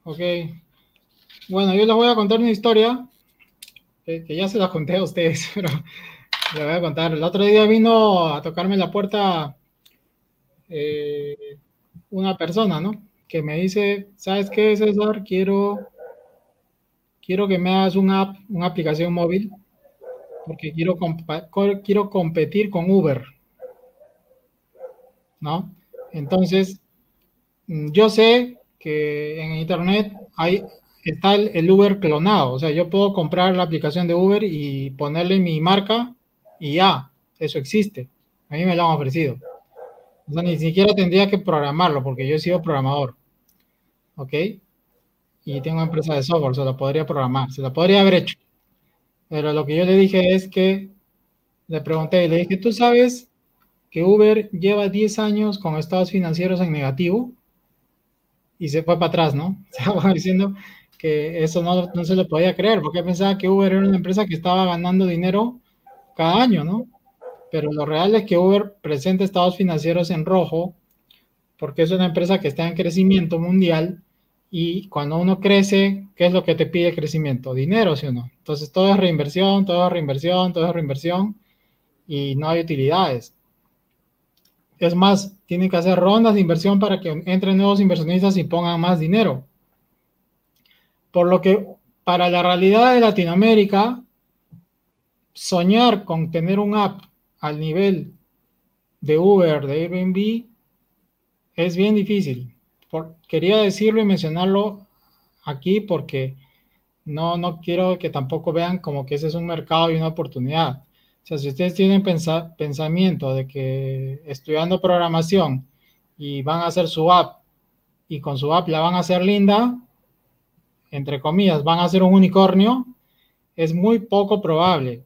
Ok. Bueno, yo les voy a contar una historia que, ya se la conté a ustedes, pero les voy a contar. El otro día vino a tocarme la puerta eh, una persona, ¿no? Que me dice, ¿sabes qué, César? Quiero, quiero que me hagas una app, una aplicación móvil, porque quiero, quiero competir con Uber. ¿No? Entonces, Mm, yo sé que en internet hay, está el, Uber clonado, o sea, yo puedo comprar la aplicación de Uber y ponerle mi marca y ya, eso existe. A mí me lo han ofrecido. O sea, ni siquiera tendría que programarlo porque yo he sido programador. ¿Ok? Y tengo empresa de software, se lo podría programar, se lo podría haber hecho. Pero lo que yo le dije es que le pregunté y le dije, ¿tú sabes que Uber lleva 10 años con estados financieros en negativo? y se fue para atrás, ¿no? Estaba diciendo que eso no, no, se lo podía creer, porque pensaba que Uber era una empresa que estaba ganando dinero cada año, ¿no? Pero lo real es que Uber presenta estados financieros en rojo, porque es una empresa que está en crecimiento mundial y cuando uno crece, ¿qué es lo que te pide crecimiento? Dinero, ¿sí o no? Entonces todo es reinversión, todo es reinversión, todo es reinversión y no hay utilidades. Es más, tienen que hacer rondas de inversión para que entren nuevos inversionistas y pongan más dinero. Por lo que para la realidad de Latinoamérica, soñar con tener un app al nivel de Uber, de Airbnb, es bien difícil. quería decirlo y mencionarlo aquí porque no, no quiero que tampoco vean como que ese es un mercado y una oportunidad. O sea, si ustedes tienen pensamiento de que estudiando programación y van a hacer su app y con su app la van a hacer linda, entre comillas, van a hacer un unicornio, es muy poco probable.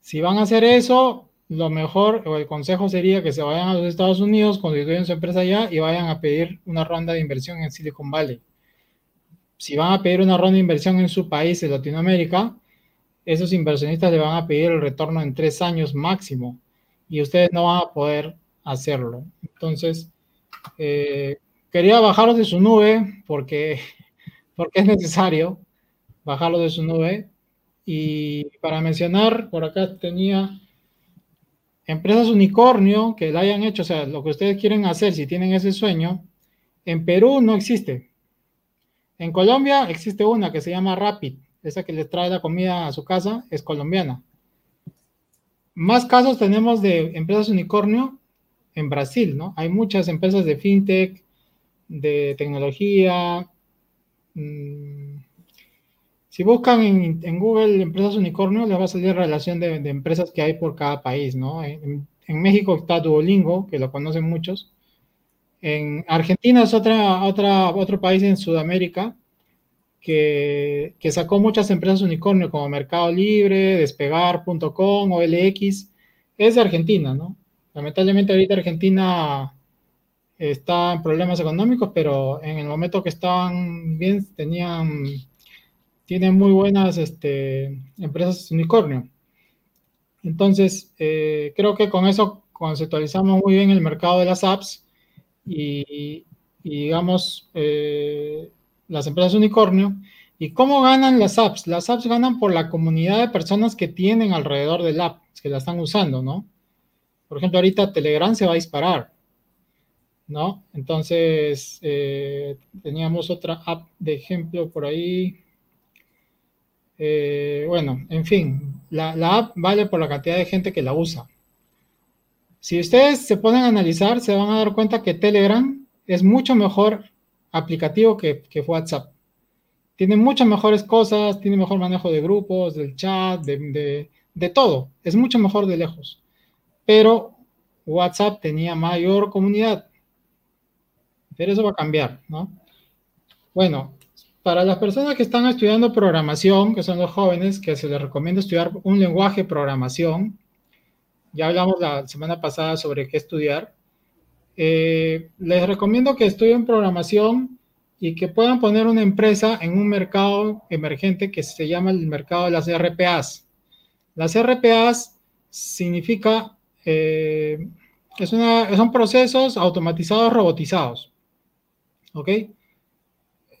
Si van a hacer eso, lo mejor o el consejo sería que se vayan a los Estados Unidos, constituyan su empresa allá y vayan a pedir una ronda de inversión en Silicon Valley. si van a pedir una ronda de inversión en su país, en Latinoamérica, esos inversionistas le van a pedir el retorno en tres años máximo y ustedes no van a poder hacerlo. Entonces, eh, quería bajarlo de su nube porque, porque es necesario bajarlo de su nube. Y para mencionar, por acá tenía empresas unicornio que la hayan hecho, o sea, lo que ustedes quieren hacer si tienen ese sueño, en Perú no existe. En Colombia existe una que se llama Rapid, esa que les trae la comida a su casa, es colombiana. Más casos tenemos de empresas unicornio en Brasil, ¿no? Hay muchas empresas de fintech, de tecnología. Mm, si buscan en, Google empresas unicornio, les va a salir relación de, empresas que hay por cada país, ¿no? En, México está Duolingo, que lo conocen muchos. En Argentina es otra, otra, otro país en Sudamérica que, que sacó muchas empresas unicornio como Mercado Libre, Despegar.com, OLX. Es de Argentina, ¿no? Lamentablemente ahorita Argentina está en problemas económicos, pero en el momento que estaban bien, tenían, tienen muy buenas este, empresas unicornio. Entonces, eh, creo que con eso conceptualizamos muy bien el mercado de las apps y, digamos, eh, las empresas unicornio. ¿Y cómo ganan las apps? Las apps ganan por la comunidad de personas que tienen alrededor del app, que la están usando, ¿no? Por ejemplo, ahorita Telegram se va a disparar ¿no? Entonces, eh, teníamos otra app de ejemplo por ahí. Eh, bueno, en fin, la, app vale por la cantidad de gente que la usa. Si ustedes se ponen a analizar, se van a dar cuenta que Telegram es mucho mejor aplicativo que, WhatsApp. Tiene muchas mejores cosas, tiene mejor manejo de grupos, del chat, de, de todo. Es mucho mejor de lejos. Pero WhatsApp tenía mayor comunidad pero eso va a cambiar, ¿no? Bueno, para las personas que están estudiando programación, que son los jóvenes, que se les recomienda estudiar un lenguaje de programación, ya hablamos la semana pasada sobre qué estudiar, eh, les recomiendo que estudien programación y que puedan poner una empresa en un mercado emergente que se llama el mercado de las RPAs. Las RPAs significa, eh, es una, son procesos automatizados robotizados. ¿Ok?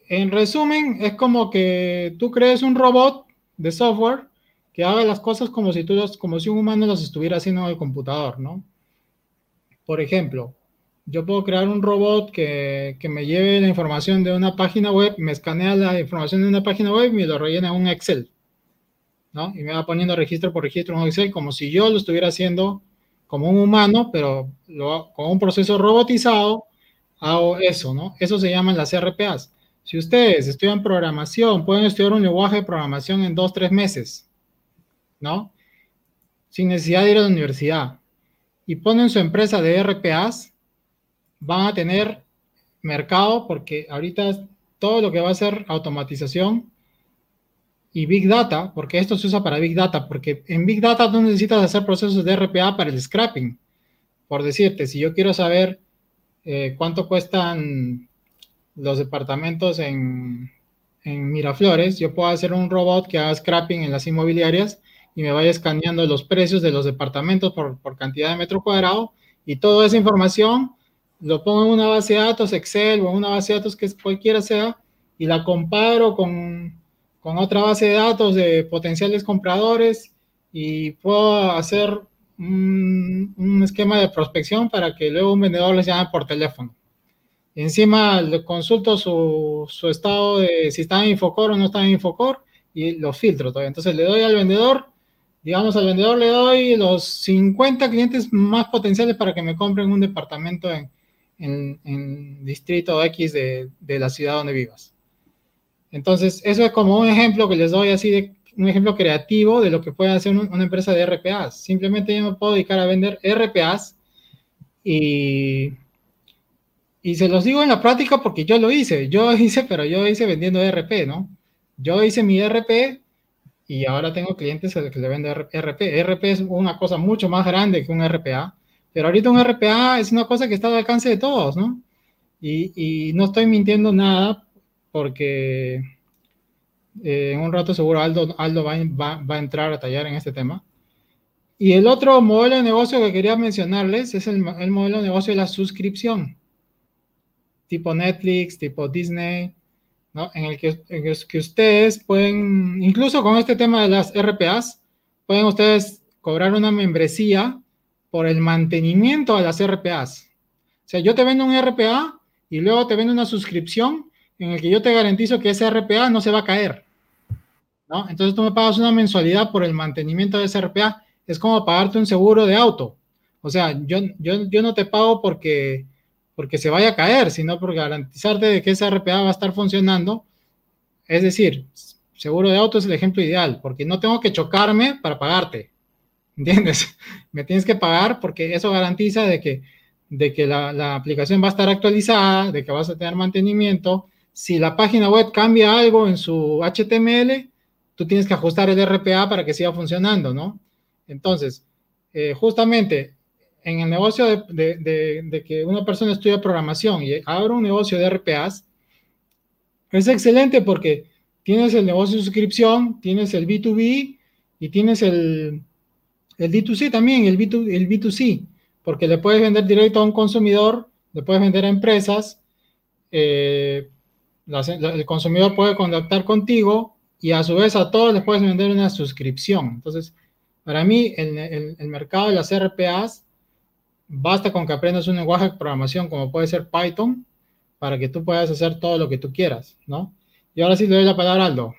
En resumen, es como que tú crees un robot de software que haga las cosas como si, tú como si un humano las estuviera haciendo en el computador, ¿no? Por ejemplo, yo puedo crear un robot que, que, me lleve la información de una página web, me escanea la información de una página web y me lo rellena en un Excel, ¿no? Y me va poniendo registro por registro en un Excel como si yo lo estuviera haciendo como un humano, pero lo, con un proceso robotizado hago eso, ¿no? Eso se llaman las RPAs. Si ustedes estudian programación, pueden estudiar un lenguaje de programación en dos, tres meses, ¿no? Sin necesidad de ir a la universidad. Y ponen su empresa de RPAs, van a tener mercado porque ahorita todo lo que va a ser automatización y Big Data, porque esto se usa para Big Data, porque en Big Data tú necesitas hacer procesos de RPA para el scrapping. Por decirte, si yo quiero saber eh, cuánto cuestan los departamentos en, Miraflores, yo puedo hacer un robot que haga scrapping en las inmobiliarias y me vaya escaneando los precios de los departamentos por, cantidad de metro cuadrado y toda esa información lo pongo en una base de datos Excel o una base de datos que cualquiera sea y la comparo con, con otra base de datos de potenciales compradores y puedo hacer un, esquema de prospección para que luego un vendedor les llame por teléfono. Encima le consulto su, su estado de si está en Infocor o no está en Infocor y lo filtro todavía. Entonces le doy al vendedor, digamos al vendedor le doy los 50 clientes más potenciales para que me compren un departamento en, en, distrito X de, de la ciudad donde vivas. Entonces, eso es como un ejemplo que les doy así de un ejemplo creativo de lo que puede hacer una empresa de RPAs. Simplemente yo me puedo dedicar a vender RPAs y, y se los digo en la práctica porque yo lo hice. Yo hice, pero yo hice vendiendo RP, ¿no? Yo hice mi RP y ahora tengo clientes a los que le vendo RP. RP es una cosa mucho más grande que un RPA, pero ahorita un RPA es una cosa que está al alcance de todos, ¿no? Y, y no estoy mintiendo nada porque eh, en un rato seguro Aldo, Aldo va, va, a entrar a tallar en este tema. Y el otro modelo de negocio que quería mencionarles es el, el modelo de negocio de la suscripción, tipo Netflix, tipo Disney, ¿no? en, el que, en el que ustedes pueden, incluso con este tema de las RPAs, pueden ustedes cobrar una membresía por el mantenimiento de las RPAs. O sea, yo te vendo un RPA y luego te vendo una suscripción en el que yo te garantizo que ese RPA no se va a caer. ¿No? Entonces tú me pagas una mensualidad por el mantenimiento de ese RPA. Es como pagarte un seguro de auto. O sea, yo, yo, yo no te pago porque, porque se vaya a caer, sino por garantizarte de que ese RPA va a estar funcionando. Es decir, seguro de auto es el ejemplo ideal, porque no tengo que chocarme para pagarte. ¿Entiendes? Me tienes que pagar porque eso garantiza de que, de que la, la aplicación va a estar actualizada, de que vas a tener mantenimiento. Si la página web cambia algo en su HTML, tú tienes que ajustar el RPA para que siga funcionando, ¿no? Entonces, eh, justamente en el negocio de, que una persona estudia programación y abre un negocio de RPAs, es excelente porque tienes el negocio de suscripción, tienes el B2B y tienes el, el D2C también, el, B2, el B2C, porque le puedes vender directo a un consumidor, le puedes vender a empresas, eh, el consumidor puede contactar contigo y a su vez a todos les puedes vender una suscripción. Entonces, para mí, el, el, el mercado de las RPAs, basta con que aprendas un lenguaje de programación como puede ser Python, para que tú puedas hacer todo lo que tú quieras, ¿no? Y ahora sí le doy la palabra a Aldo.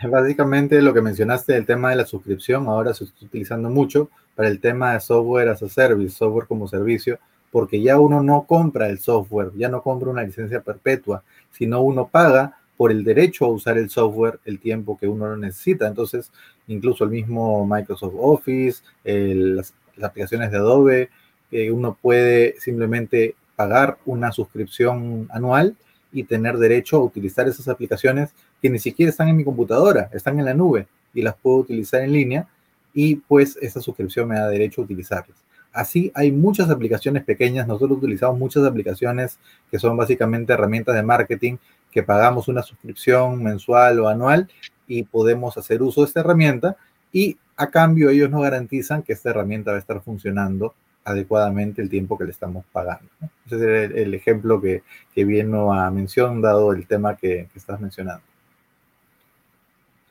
Básicamente lo que mencionaste del tema de la suscripción, ahora se está utilizando mucho para el tema de software as a service, software como servicio, porque ya uno no compra el software, ya no compra una licencia perpetua, sino uno paga por el derecho a usar el software el tiempo que uno lo necesita. Entonces, incluso el mismo Microsoft Office, las, aplicaciones de Adobe, eh, uno puede simplemente pagar una suscripción anual y tener derecho a utilizar esas aplicaciones que ni siquiera están en mi computadora, están en la nube y las puedo utilizar en línea y pues esa suscripción me da derecho a utilizarlas. Así hay muchas aplicaciones pequeñas, nosotros utilizamos muchas aplicaciones que son básicamente herramientas de marketing que pagamos una suscripción mensual o anual y podemos hacer uso de esta herramienta y a cambio ellos nos garantizan que esta herramienta va a estar funcionando adecuadamente el tiempo que le estamos pagando. ¿no? Ese es el, el, ejemplo que, que vino a mención, dado el tema que, que estás mencionando.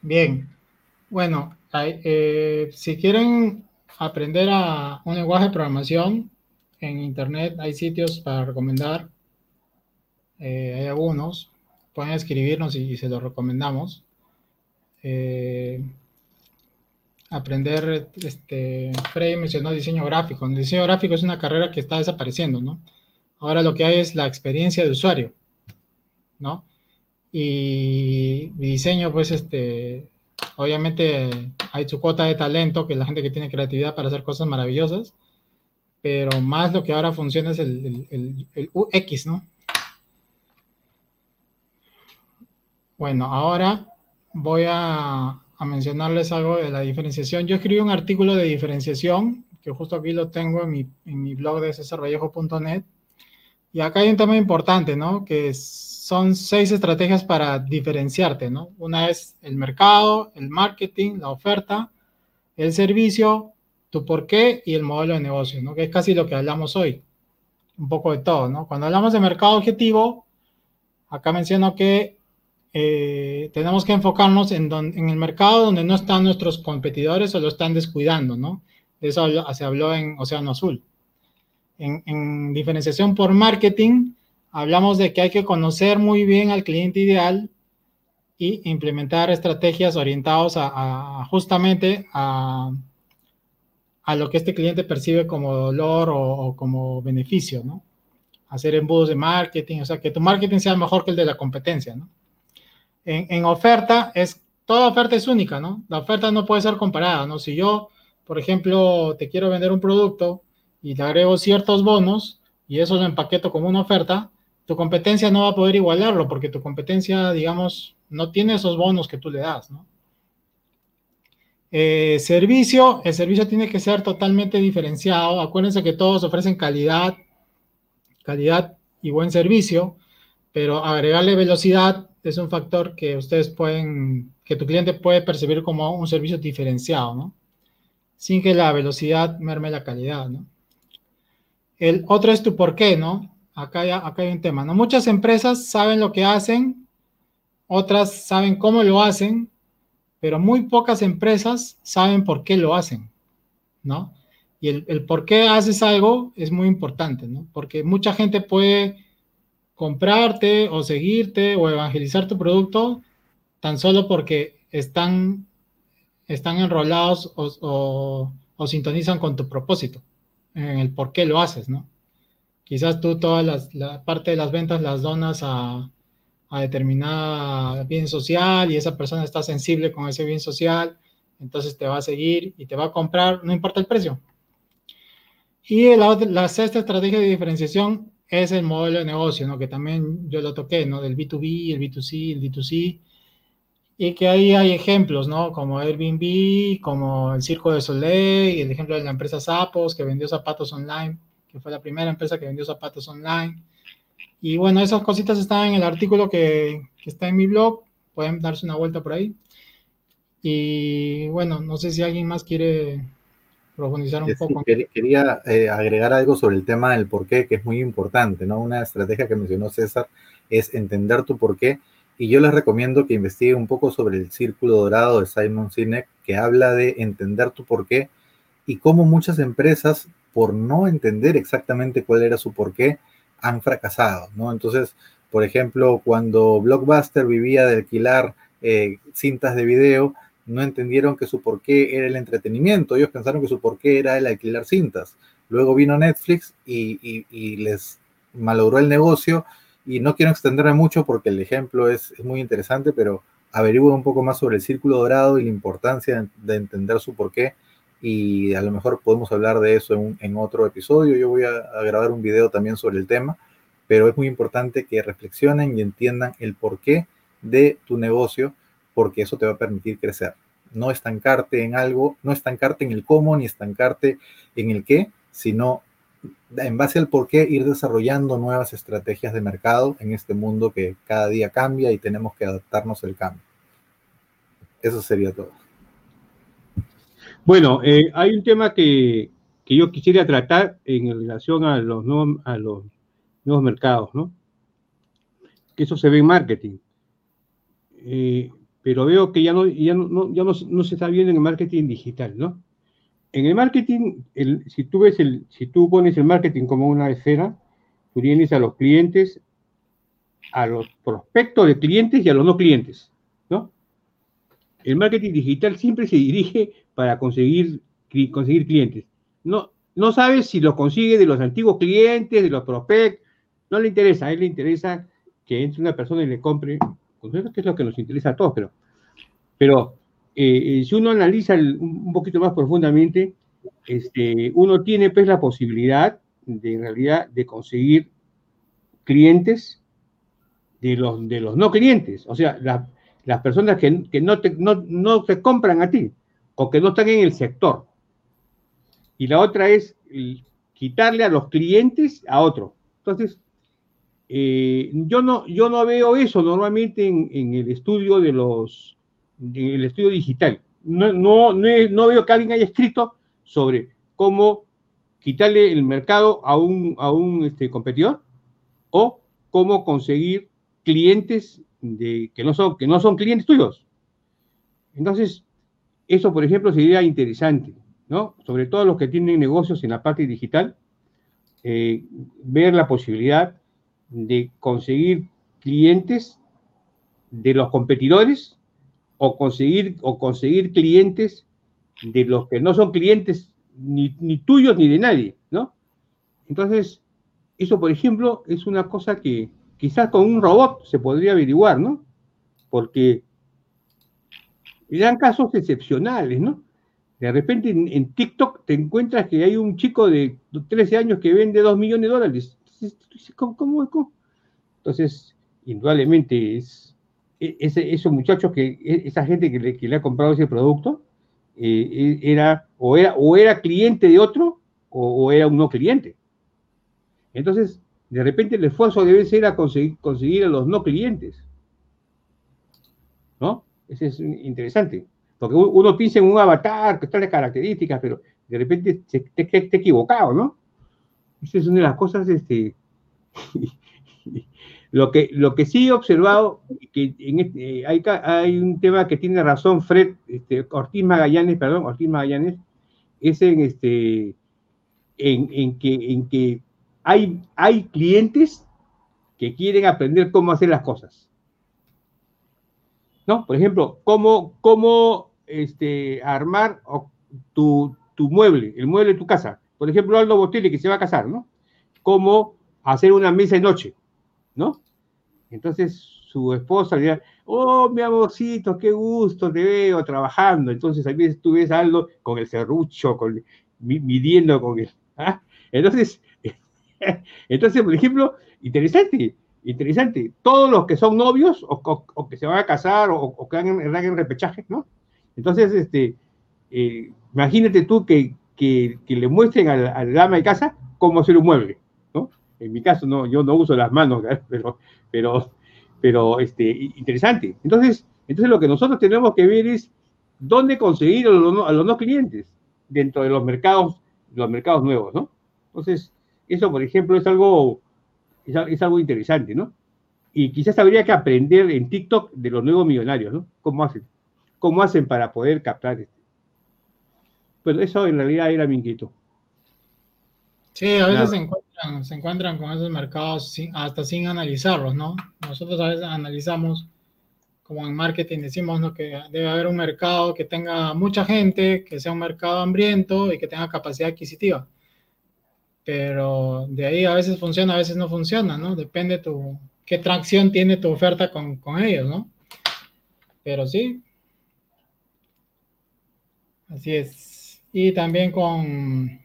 Bien, bueno, eh, si quieren aprender a un lenguaje de programación, en Internet hay sitios para recomendar, eh, hay algunos, pueden escribirnos y, y se los recomendamos. Eh, aprender, este, Frey mencionó diseño gráfico. El diseño gráfico es una carrera que está desapareciendo, ¿no? Ahora lo que hay es la experiencia de usuario, ¿no? Y mi diseño, pues, este, obviamente hay su cuota de talento, que es la gente que tiene creatividad para hacer cosas maravillosas, pero más lo que ahora funciona es el, el, el, el UX, ¿no? Bueno, ahora voy a, a mencionarles algo de la diferenciación. Yo escribí un artículo de diferenciación, que justo aquí lo tengo en mi, en mi blog de cesarvallejo.net. Y acá hay un tema importante, ¿no? Que son seis estrategias para diferenciarte, ¿no? Una es el mercado, el marketing, la oferta, el servicio, tu por qué y el modelo de negocio, ¿no? Que es casi lo que hablamos hoy. Un poco de todo, ¿no? Cuando hablamos de mercado objetivo, acá menciono que eh, tenemos que enfocarnos en, don, en, el mercado donde no están nuestros competidores o lo están descuidando, ¿no? Eso se habló en Océano Azul. En, en, diferenciación por marketing, hablamos de que hay que conocer muy bien al cliente ideal y implementar estrategias orientadas a, justamente a, lo que este cliente percibe como dolor o como beneficio, ¿no? Hacer embudos de marketing, o sea, que tu marketing sea mejor que el de la competencia, ¿no? En, oferta es, toda oferta es única, ¿no? La oferta no puede ser comparada, ¿no? Si yo, por ejemplo, te quiero vender un producto y te agrego ciertos bonos y eso lo empaqueto como una oferta, tu competencia no va a poder igualarlo porque tu competencia, digamos, no tiene esos bonos que tú le das, ¿no? Eh, servicio, el servicio tiene que ser totalmente diferenciado. Acuérdense que todos ofrecen calidad, calidad y buen servicio, pero agregarle velocidad es un factor que ustedes pueden, que tu cliente puede percibir como un servicio diferenciado, ¿no? Sin que la velocidad merme la calidad, ¿no? El otro es tu por qué, ¿no? Acá hay, acá hay un tema, ¿no? Muchas empresas saben lo que hacen, otras saben cómo lo hacen, pero muy pocas empresas saben por qué lo hacen, ¿no? Y el, el por qué haces algo es muy importante, ¿no? Porque mucha gente puede comprarte o seguirte o evangelizar tu producto tan solo porque están, están enrolados o, sintonizan con tu propósito, en el por qué lo haces, ¿no? Quizás tú toda la parte de las ventas las donas a, a determinada bien social y esa persona está sensible con ese bien social, entonces te va a seguir y te va a comprar, no importa el precio. Y la sexta estrategia de diferenciación es el modelo de negocio, ¿no? Que también yo lo toqué, ¿no? Del B2B, el B2C, el D2C. Y que ahí hay ejemplos, ¿no? Como Airbnb, como el Circo de Soleil, el ejemplo de la empresa Zapos, que vendió zapatos online, que fue la primera empresa que vendió zapatos online. Y bueno, esas cositas están en el artículo que está en mi blog. Pueden darse una vuelta por ahí. Y bueno, no sé si alguien más quiere profundizar un poco. Quería eh, agregar algo sobre el tema del por qué, que es muy importante, ¿no? Una estrategia que mencionó César es entender tu por qué. Y yo les recomiendo que investiguen un poco sobre el círculo dorado de Simon Sinek, que habla de entender tu por qué y cómo muchas empresas, por no entender exactamente cuál era su por qué, han fracasado, ¿no? Entonces, por ejemplo, cuando Blockbuster vivía de alquilar eh, cintas de video, no entendieron que su porqué era el entretenimiento, ellos pensaron que su porqué era el alquilar cintas. Luego vino Netflix y, les malogró el negocio y no quiero extenderme mucho porque el ejemplo es, muy interesante, pero averigüen un poco más sobre el círculo dorado y la importancia de, entender su porqué y a lo mejor podemos hablar de eso en, otro episodio. Yo voy a, a, grabar un video también sobre el tema, pero es muy importante que reflexionen y entiendan el porqué de tu negocio porque eso te va a permitir crecer. No estancarte en algo, no estancarte en el cómo, ni estancarte en el qué, sino en base al por qué ir desarrollando nuevas estrategias de mercado en este mundo que cada día cambia y tenemos que adaptarnos al cambio. Eso sería todo. Bueno, eh, hay un tema que, yo quisiera tratar en relación a los, nuevos, a los nuevos mercados, ¿no? Que eso se ve en marketing. Eh, pero veo que ya no, ya no, ya no, se está viendo en el marketing digital, ¿no? En el marketing, el, si, tú ves el, si tú pones el marketing como una esfera, tú tienes a los clientes, a los prospectos de clientes y a los no clientes, ¿no? El marketing digital siempre se dirige para conseguir, conseguir clientes. No, no sabes si lo consigue de los antiguos clientes, de los prospectos, no le interesa, a él le interesa que entre una persona y le compre que es lo que nos interesa a todos, pero, pero eh, si uno analiza un poquito más profundamente, este, uno tiene pues la posibilidad de en realidad de conseguir clientes de los, de los no clientes, o sea, las personas que, no, te, no, no te compran a ti o que no están en el sector. Y la otra es quitarle a los clientes a otro. Entonces, eh, yo, no, yo no veo eso normalmente en, el estudio de los, en el estudio digital. No, no, no, veo que alguien haya escrito sobre cómo quitarle el mercado a un, a un este, competidor o cómo conseguir clientes de, que, no son, que no son clientes tuyos. Entonces, eso, por ejemplo, sería interesante, ¿no? Sobre todo los que tienen negocios en la parte digital, eh, ver la posibilidad de conseguir clientes de los competidores o conseguir, o conseguir clientes de los que no son clientes ni, tuyos ni de nadie, ¿no? Entonces, eso, por ejemplo, es una cosa que quizás con un robot se podría averiguar, ¿no? Porque eran casos excepcionales, ¿no? De repente en, en, TikTok te encuentras que hay un chico de 13 años que vende 2 millones de dólares. ¿Cómo, Entonces, indudablemente, e, esos muchachos, que, e, esa gente que le, ha comprado ese producto, eh, e, era, o era, cliente de otro o, era un no cliente. Entonces, de repente el esfuerzo debe ser a conseguir, a los no clientes. ¿No? Eso es interesante. Porque uno piensa en un avatar que las características, pero de repente te, te, equivocado, ¿no? Esa es una de las cosas, este, lo que, sí he observado, que este, hay, un tema que tiene razón Fred, este, Ortiz Magallanes, perdón, Ortiz Magallanes, es en, este, en, que, en que hay, clientes que quieren aprender cómo hacer las cosas. ¿No? Por ejemplo, cómo, este, armar tu mueble, el mueble de tu casa. Por ejemplo, Aldo Botelli, que se va a casar, ¿no? Cómo hacer una mesa de noche, ¿no? Entonces su esposa le dirá, oh, mi amorcito, qué gusto, te veo trabajando. Entonces a veces tú ves Aldo con el serrucho, con, midiendo con el... ¿ah? Entonces, entonces, por ejemplo, interesante, interesante. Todos los que son novios o, que se van a casar o, que hagan, en repechaje, ¿no? Entonces, este, eh, imagínate tú que, que, le muestren a la, dama de casa cómo hacer un mueble, ¿no? En mi caso, no, yo no uso las manos, pero, pero, pero este, interesante. Entonces, entonces, lo que nosotros tenemos que ver es dónde conseguir a los, a los no clientes dentro de los mercados, los mercados nuevos, ¿no? Entonces, eso, por ejemplo, es algo, es, algo interesante, ¿no? Y quizás habría que aprender en TikTok de los nuevos millonarios, ¿no? ¿Cómo hacen? ¿Cómo hacen para poder captar esto? Bueno, eso en realidad era mi inquietud. Sí, a veces se encuentran, se encuentran, con esos mercados hasta sin analizarlos, ¿no? Nosotros a veces analizamos, como en marketing decimos, ¿no? que debe haber un mercado que tenga mucha gente, que sea un mercado hambriento y que tenga capacidad adquisitiva. Pero de ahí a veces funciona, a veces no funciona, ¿no? Depende tu, qué tracción tiene tu oferta con, con ellos, ¿no? Pero sí. Así es y también con,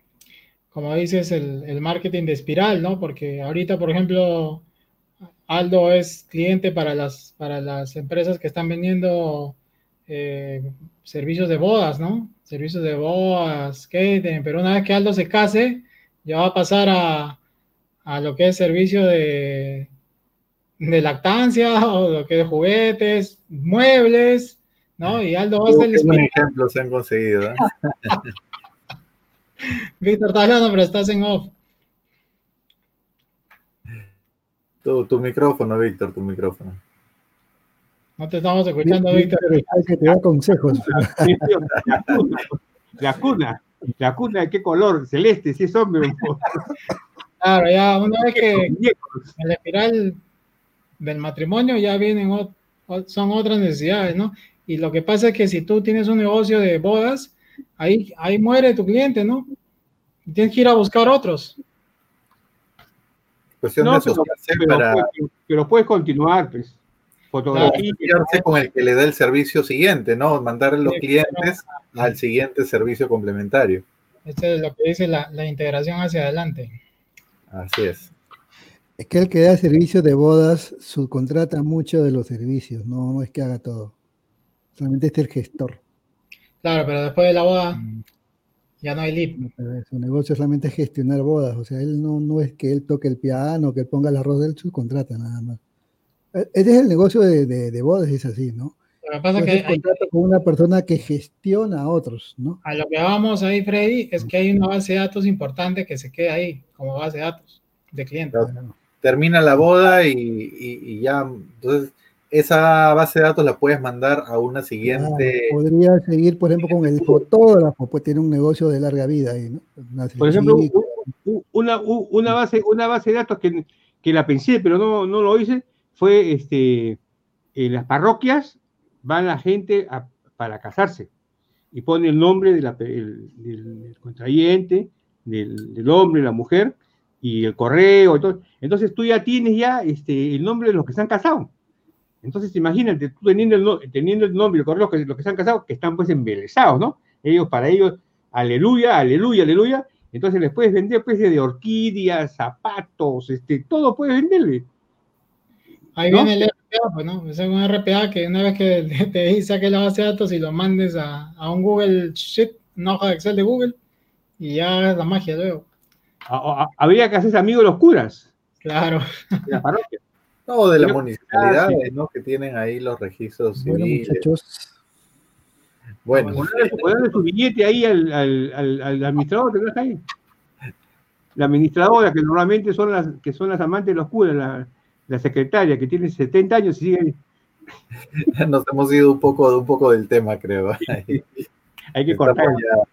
como dices, el, marketing de espiral, ¿no? Porque ahorita, por ejemplo, Aldo es cliente para las, para las empresas que están vendiendo eh, servicios de bodas, ¿no? Servicios de bodas, catering, pero una vez que Aldo se case, ya va a pasar a, a lo que es servicio de, de lactancia o lo que es juguetes, muebles, ¿no? Y Aldo va a ser el ejemplos se han conseguido. ¿eh? Víctor, estás hablando, pero estás en off. Tu, tu micrófono, Víctor, tu micrófono. No te estamos escuchando, Víctor. que te da consejos. La cuna, la cuna de qué color, celeste, si es hombre. Claro, ya una vez que el espiral del matrimonio ya vienen, son otras necesidades, ¿no? Y lo que pasa es que si tú tienes un negocio de bodas, ahí, ahí muere tu cliente, ¿no? Tienes que ir a buscar otros. no, pero, puedes continuar, pues. Fotografía. con el que le da el servicio siguiente, ¿no? Mandar a los clientes al siguiente servicio complementario. Esto es lo que dice la, la integración hacia adelante. Así es. Es que el que da servicio de bodas subcontrata mucho de los servicios, no, no es que haga todo. Solamente es el gestor. Claro, pero después de la boda mm. ya no hay lead. su negocio solamente gestionar bodas. O sea, él no, no es que él toque el piano, que él ponga el arroz del subcontrata nada más. E, ese es el negocio de, de, bodas, es así, ¿no? Lo que pasa es que hay, con una persona que gestiona a otros, ¿no? A lo que vamos ahí, Freddy, es que hay una base de datos importante que se queda ahí como base de datos de clientes. Termina la boda y, y ya, entonces esa base de datos la puedes mandar a una siguiente. podría seguir, por ejemplo, con el fotógrafo, pues tiene un negocio de larga vida ahí, ¿no? por ejemplo, una, una, base, una base de datos que, que la pensé, pero no, no lo hice, fue este, en las parroquias va la gente para casarse y pone el nombre de la, del, contrayente, del, del, hombre, la mujer, y el correo, y todo. entonces tú ya tienes ya este, el nombre de los que están casados. Entonces, imagínate, tú teniendo el, teniendo el nombre, los que, los que se han casado, que están pues embelesados, ¿no? Ellos, para ellos, aleluya, aleluya, aleluya. Entonces les puedes vender pues de orquídeas, zapatos, este, todo puedes venderle. Ahí viene el RPA, pues, ¿no? Es un RPA que una vez que te saque la base de datos y lo mandes a, a un Google Sheet, una hoja de Excel de Google, y ya es la magia luego. Habría que hacerse amigo de los curas. Claro. De la parroquia. No, de la Creo- municipalidad, Ah, sí. ¿no? Que tienen ahí los registros Bueno, civiles. muchachos, Bueno, ponerle su billete ahí al, al, al, al administrador, ¿te ves ahí? La administradora, que normalmente son las, que son las amantes de los curas, la, la secretaria, que tiene 70 años y sigue ahí. nos hemos ido un poco, un poco del tema, creo. Ahí. Hay que Estamos cortar.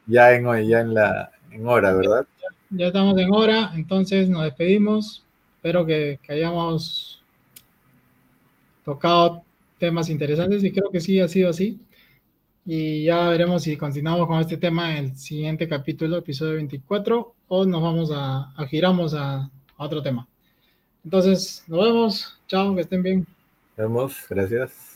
ya, ya en, ya en la en hora, ¿verdad? Ya estamos en hora, entonces nos despedimos. Espero que, que hayamos tocado temas interesantes y creo que sí ha sido así. Y ya veremos si continuamos con este tema en el siguiente capítulo, episodio 24, o nos vamos a, a giramos a, a otro tema. Entonces, nos vemos. Chao, que estén bien. Vemos, gracias.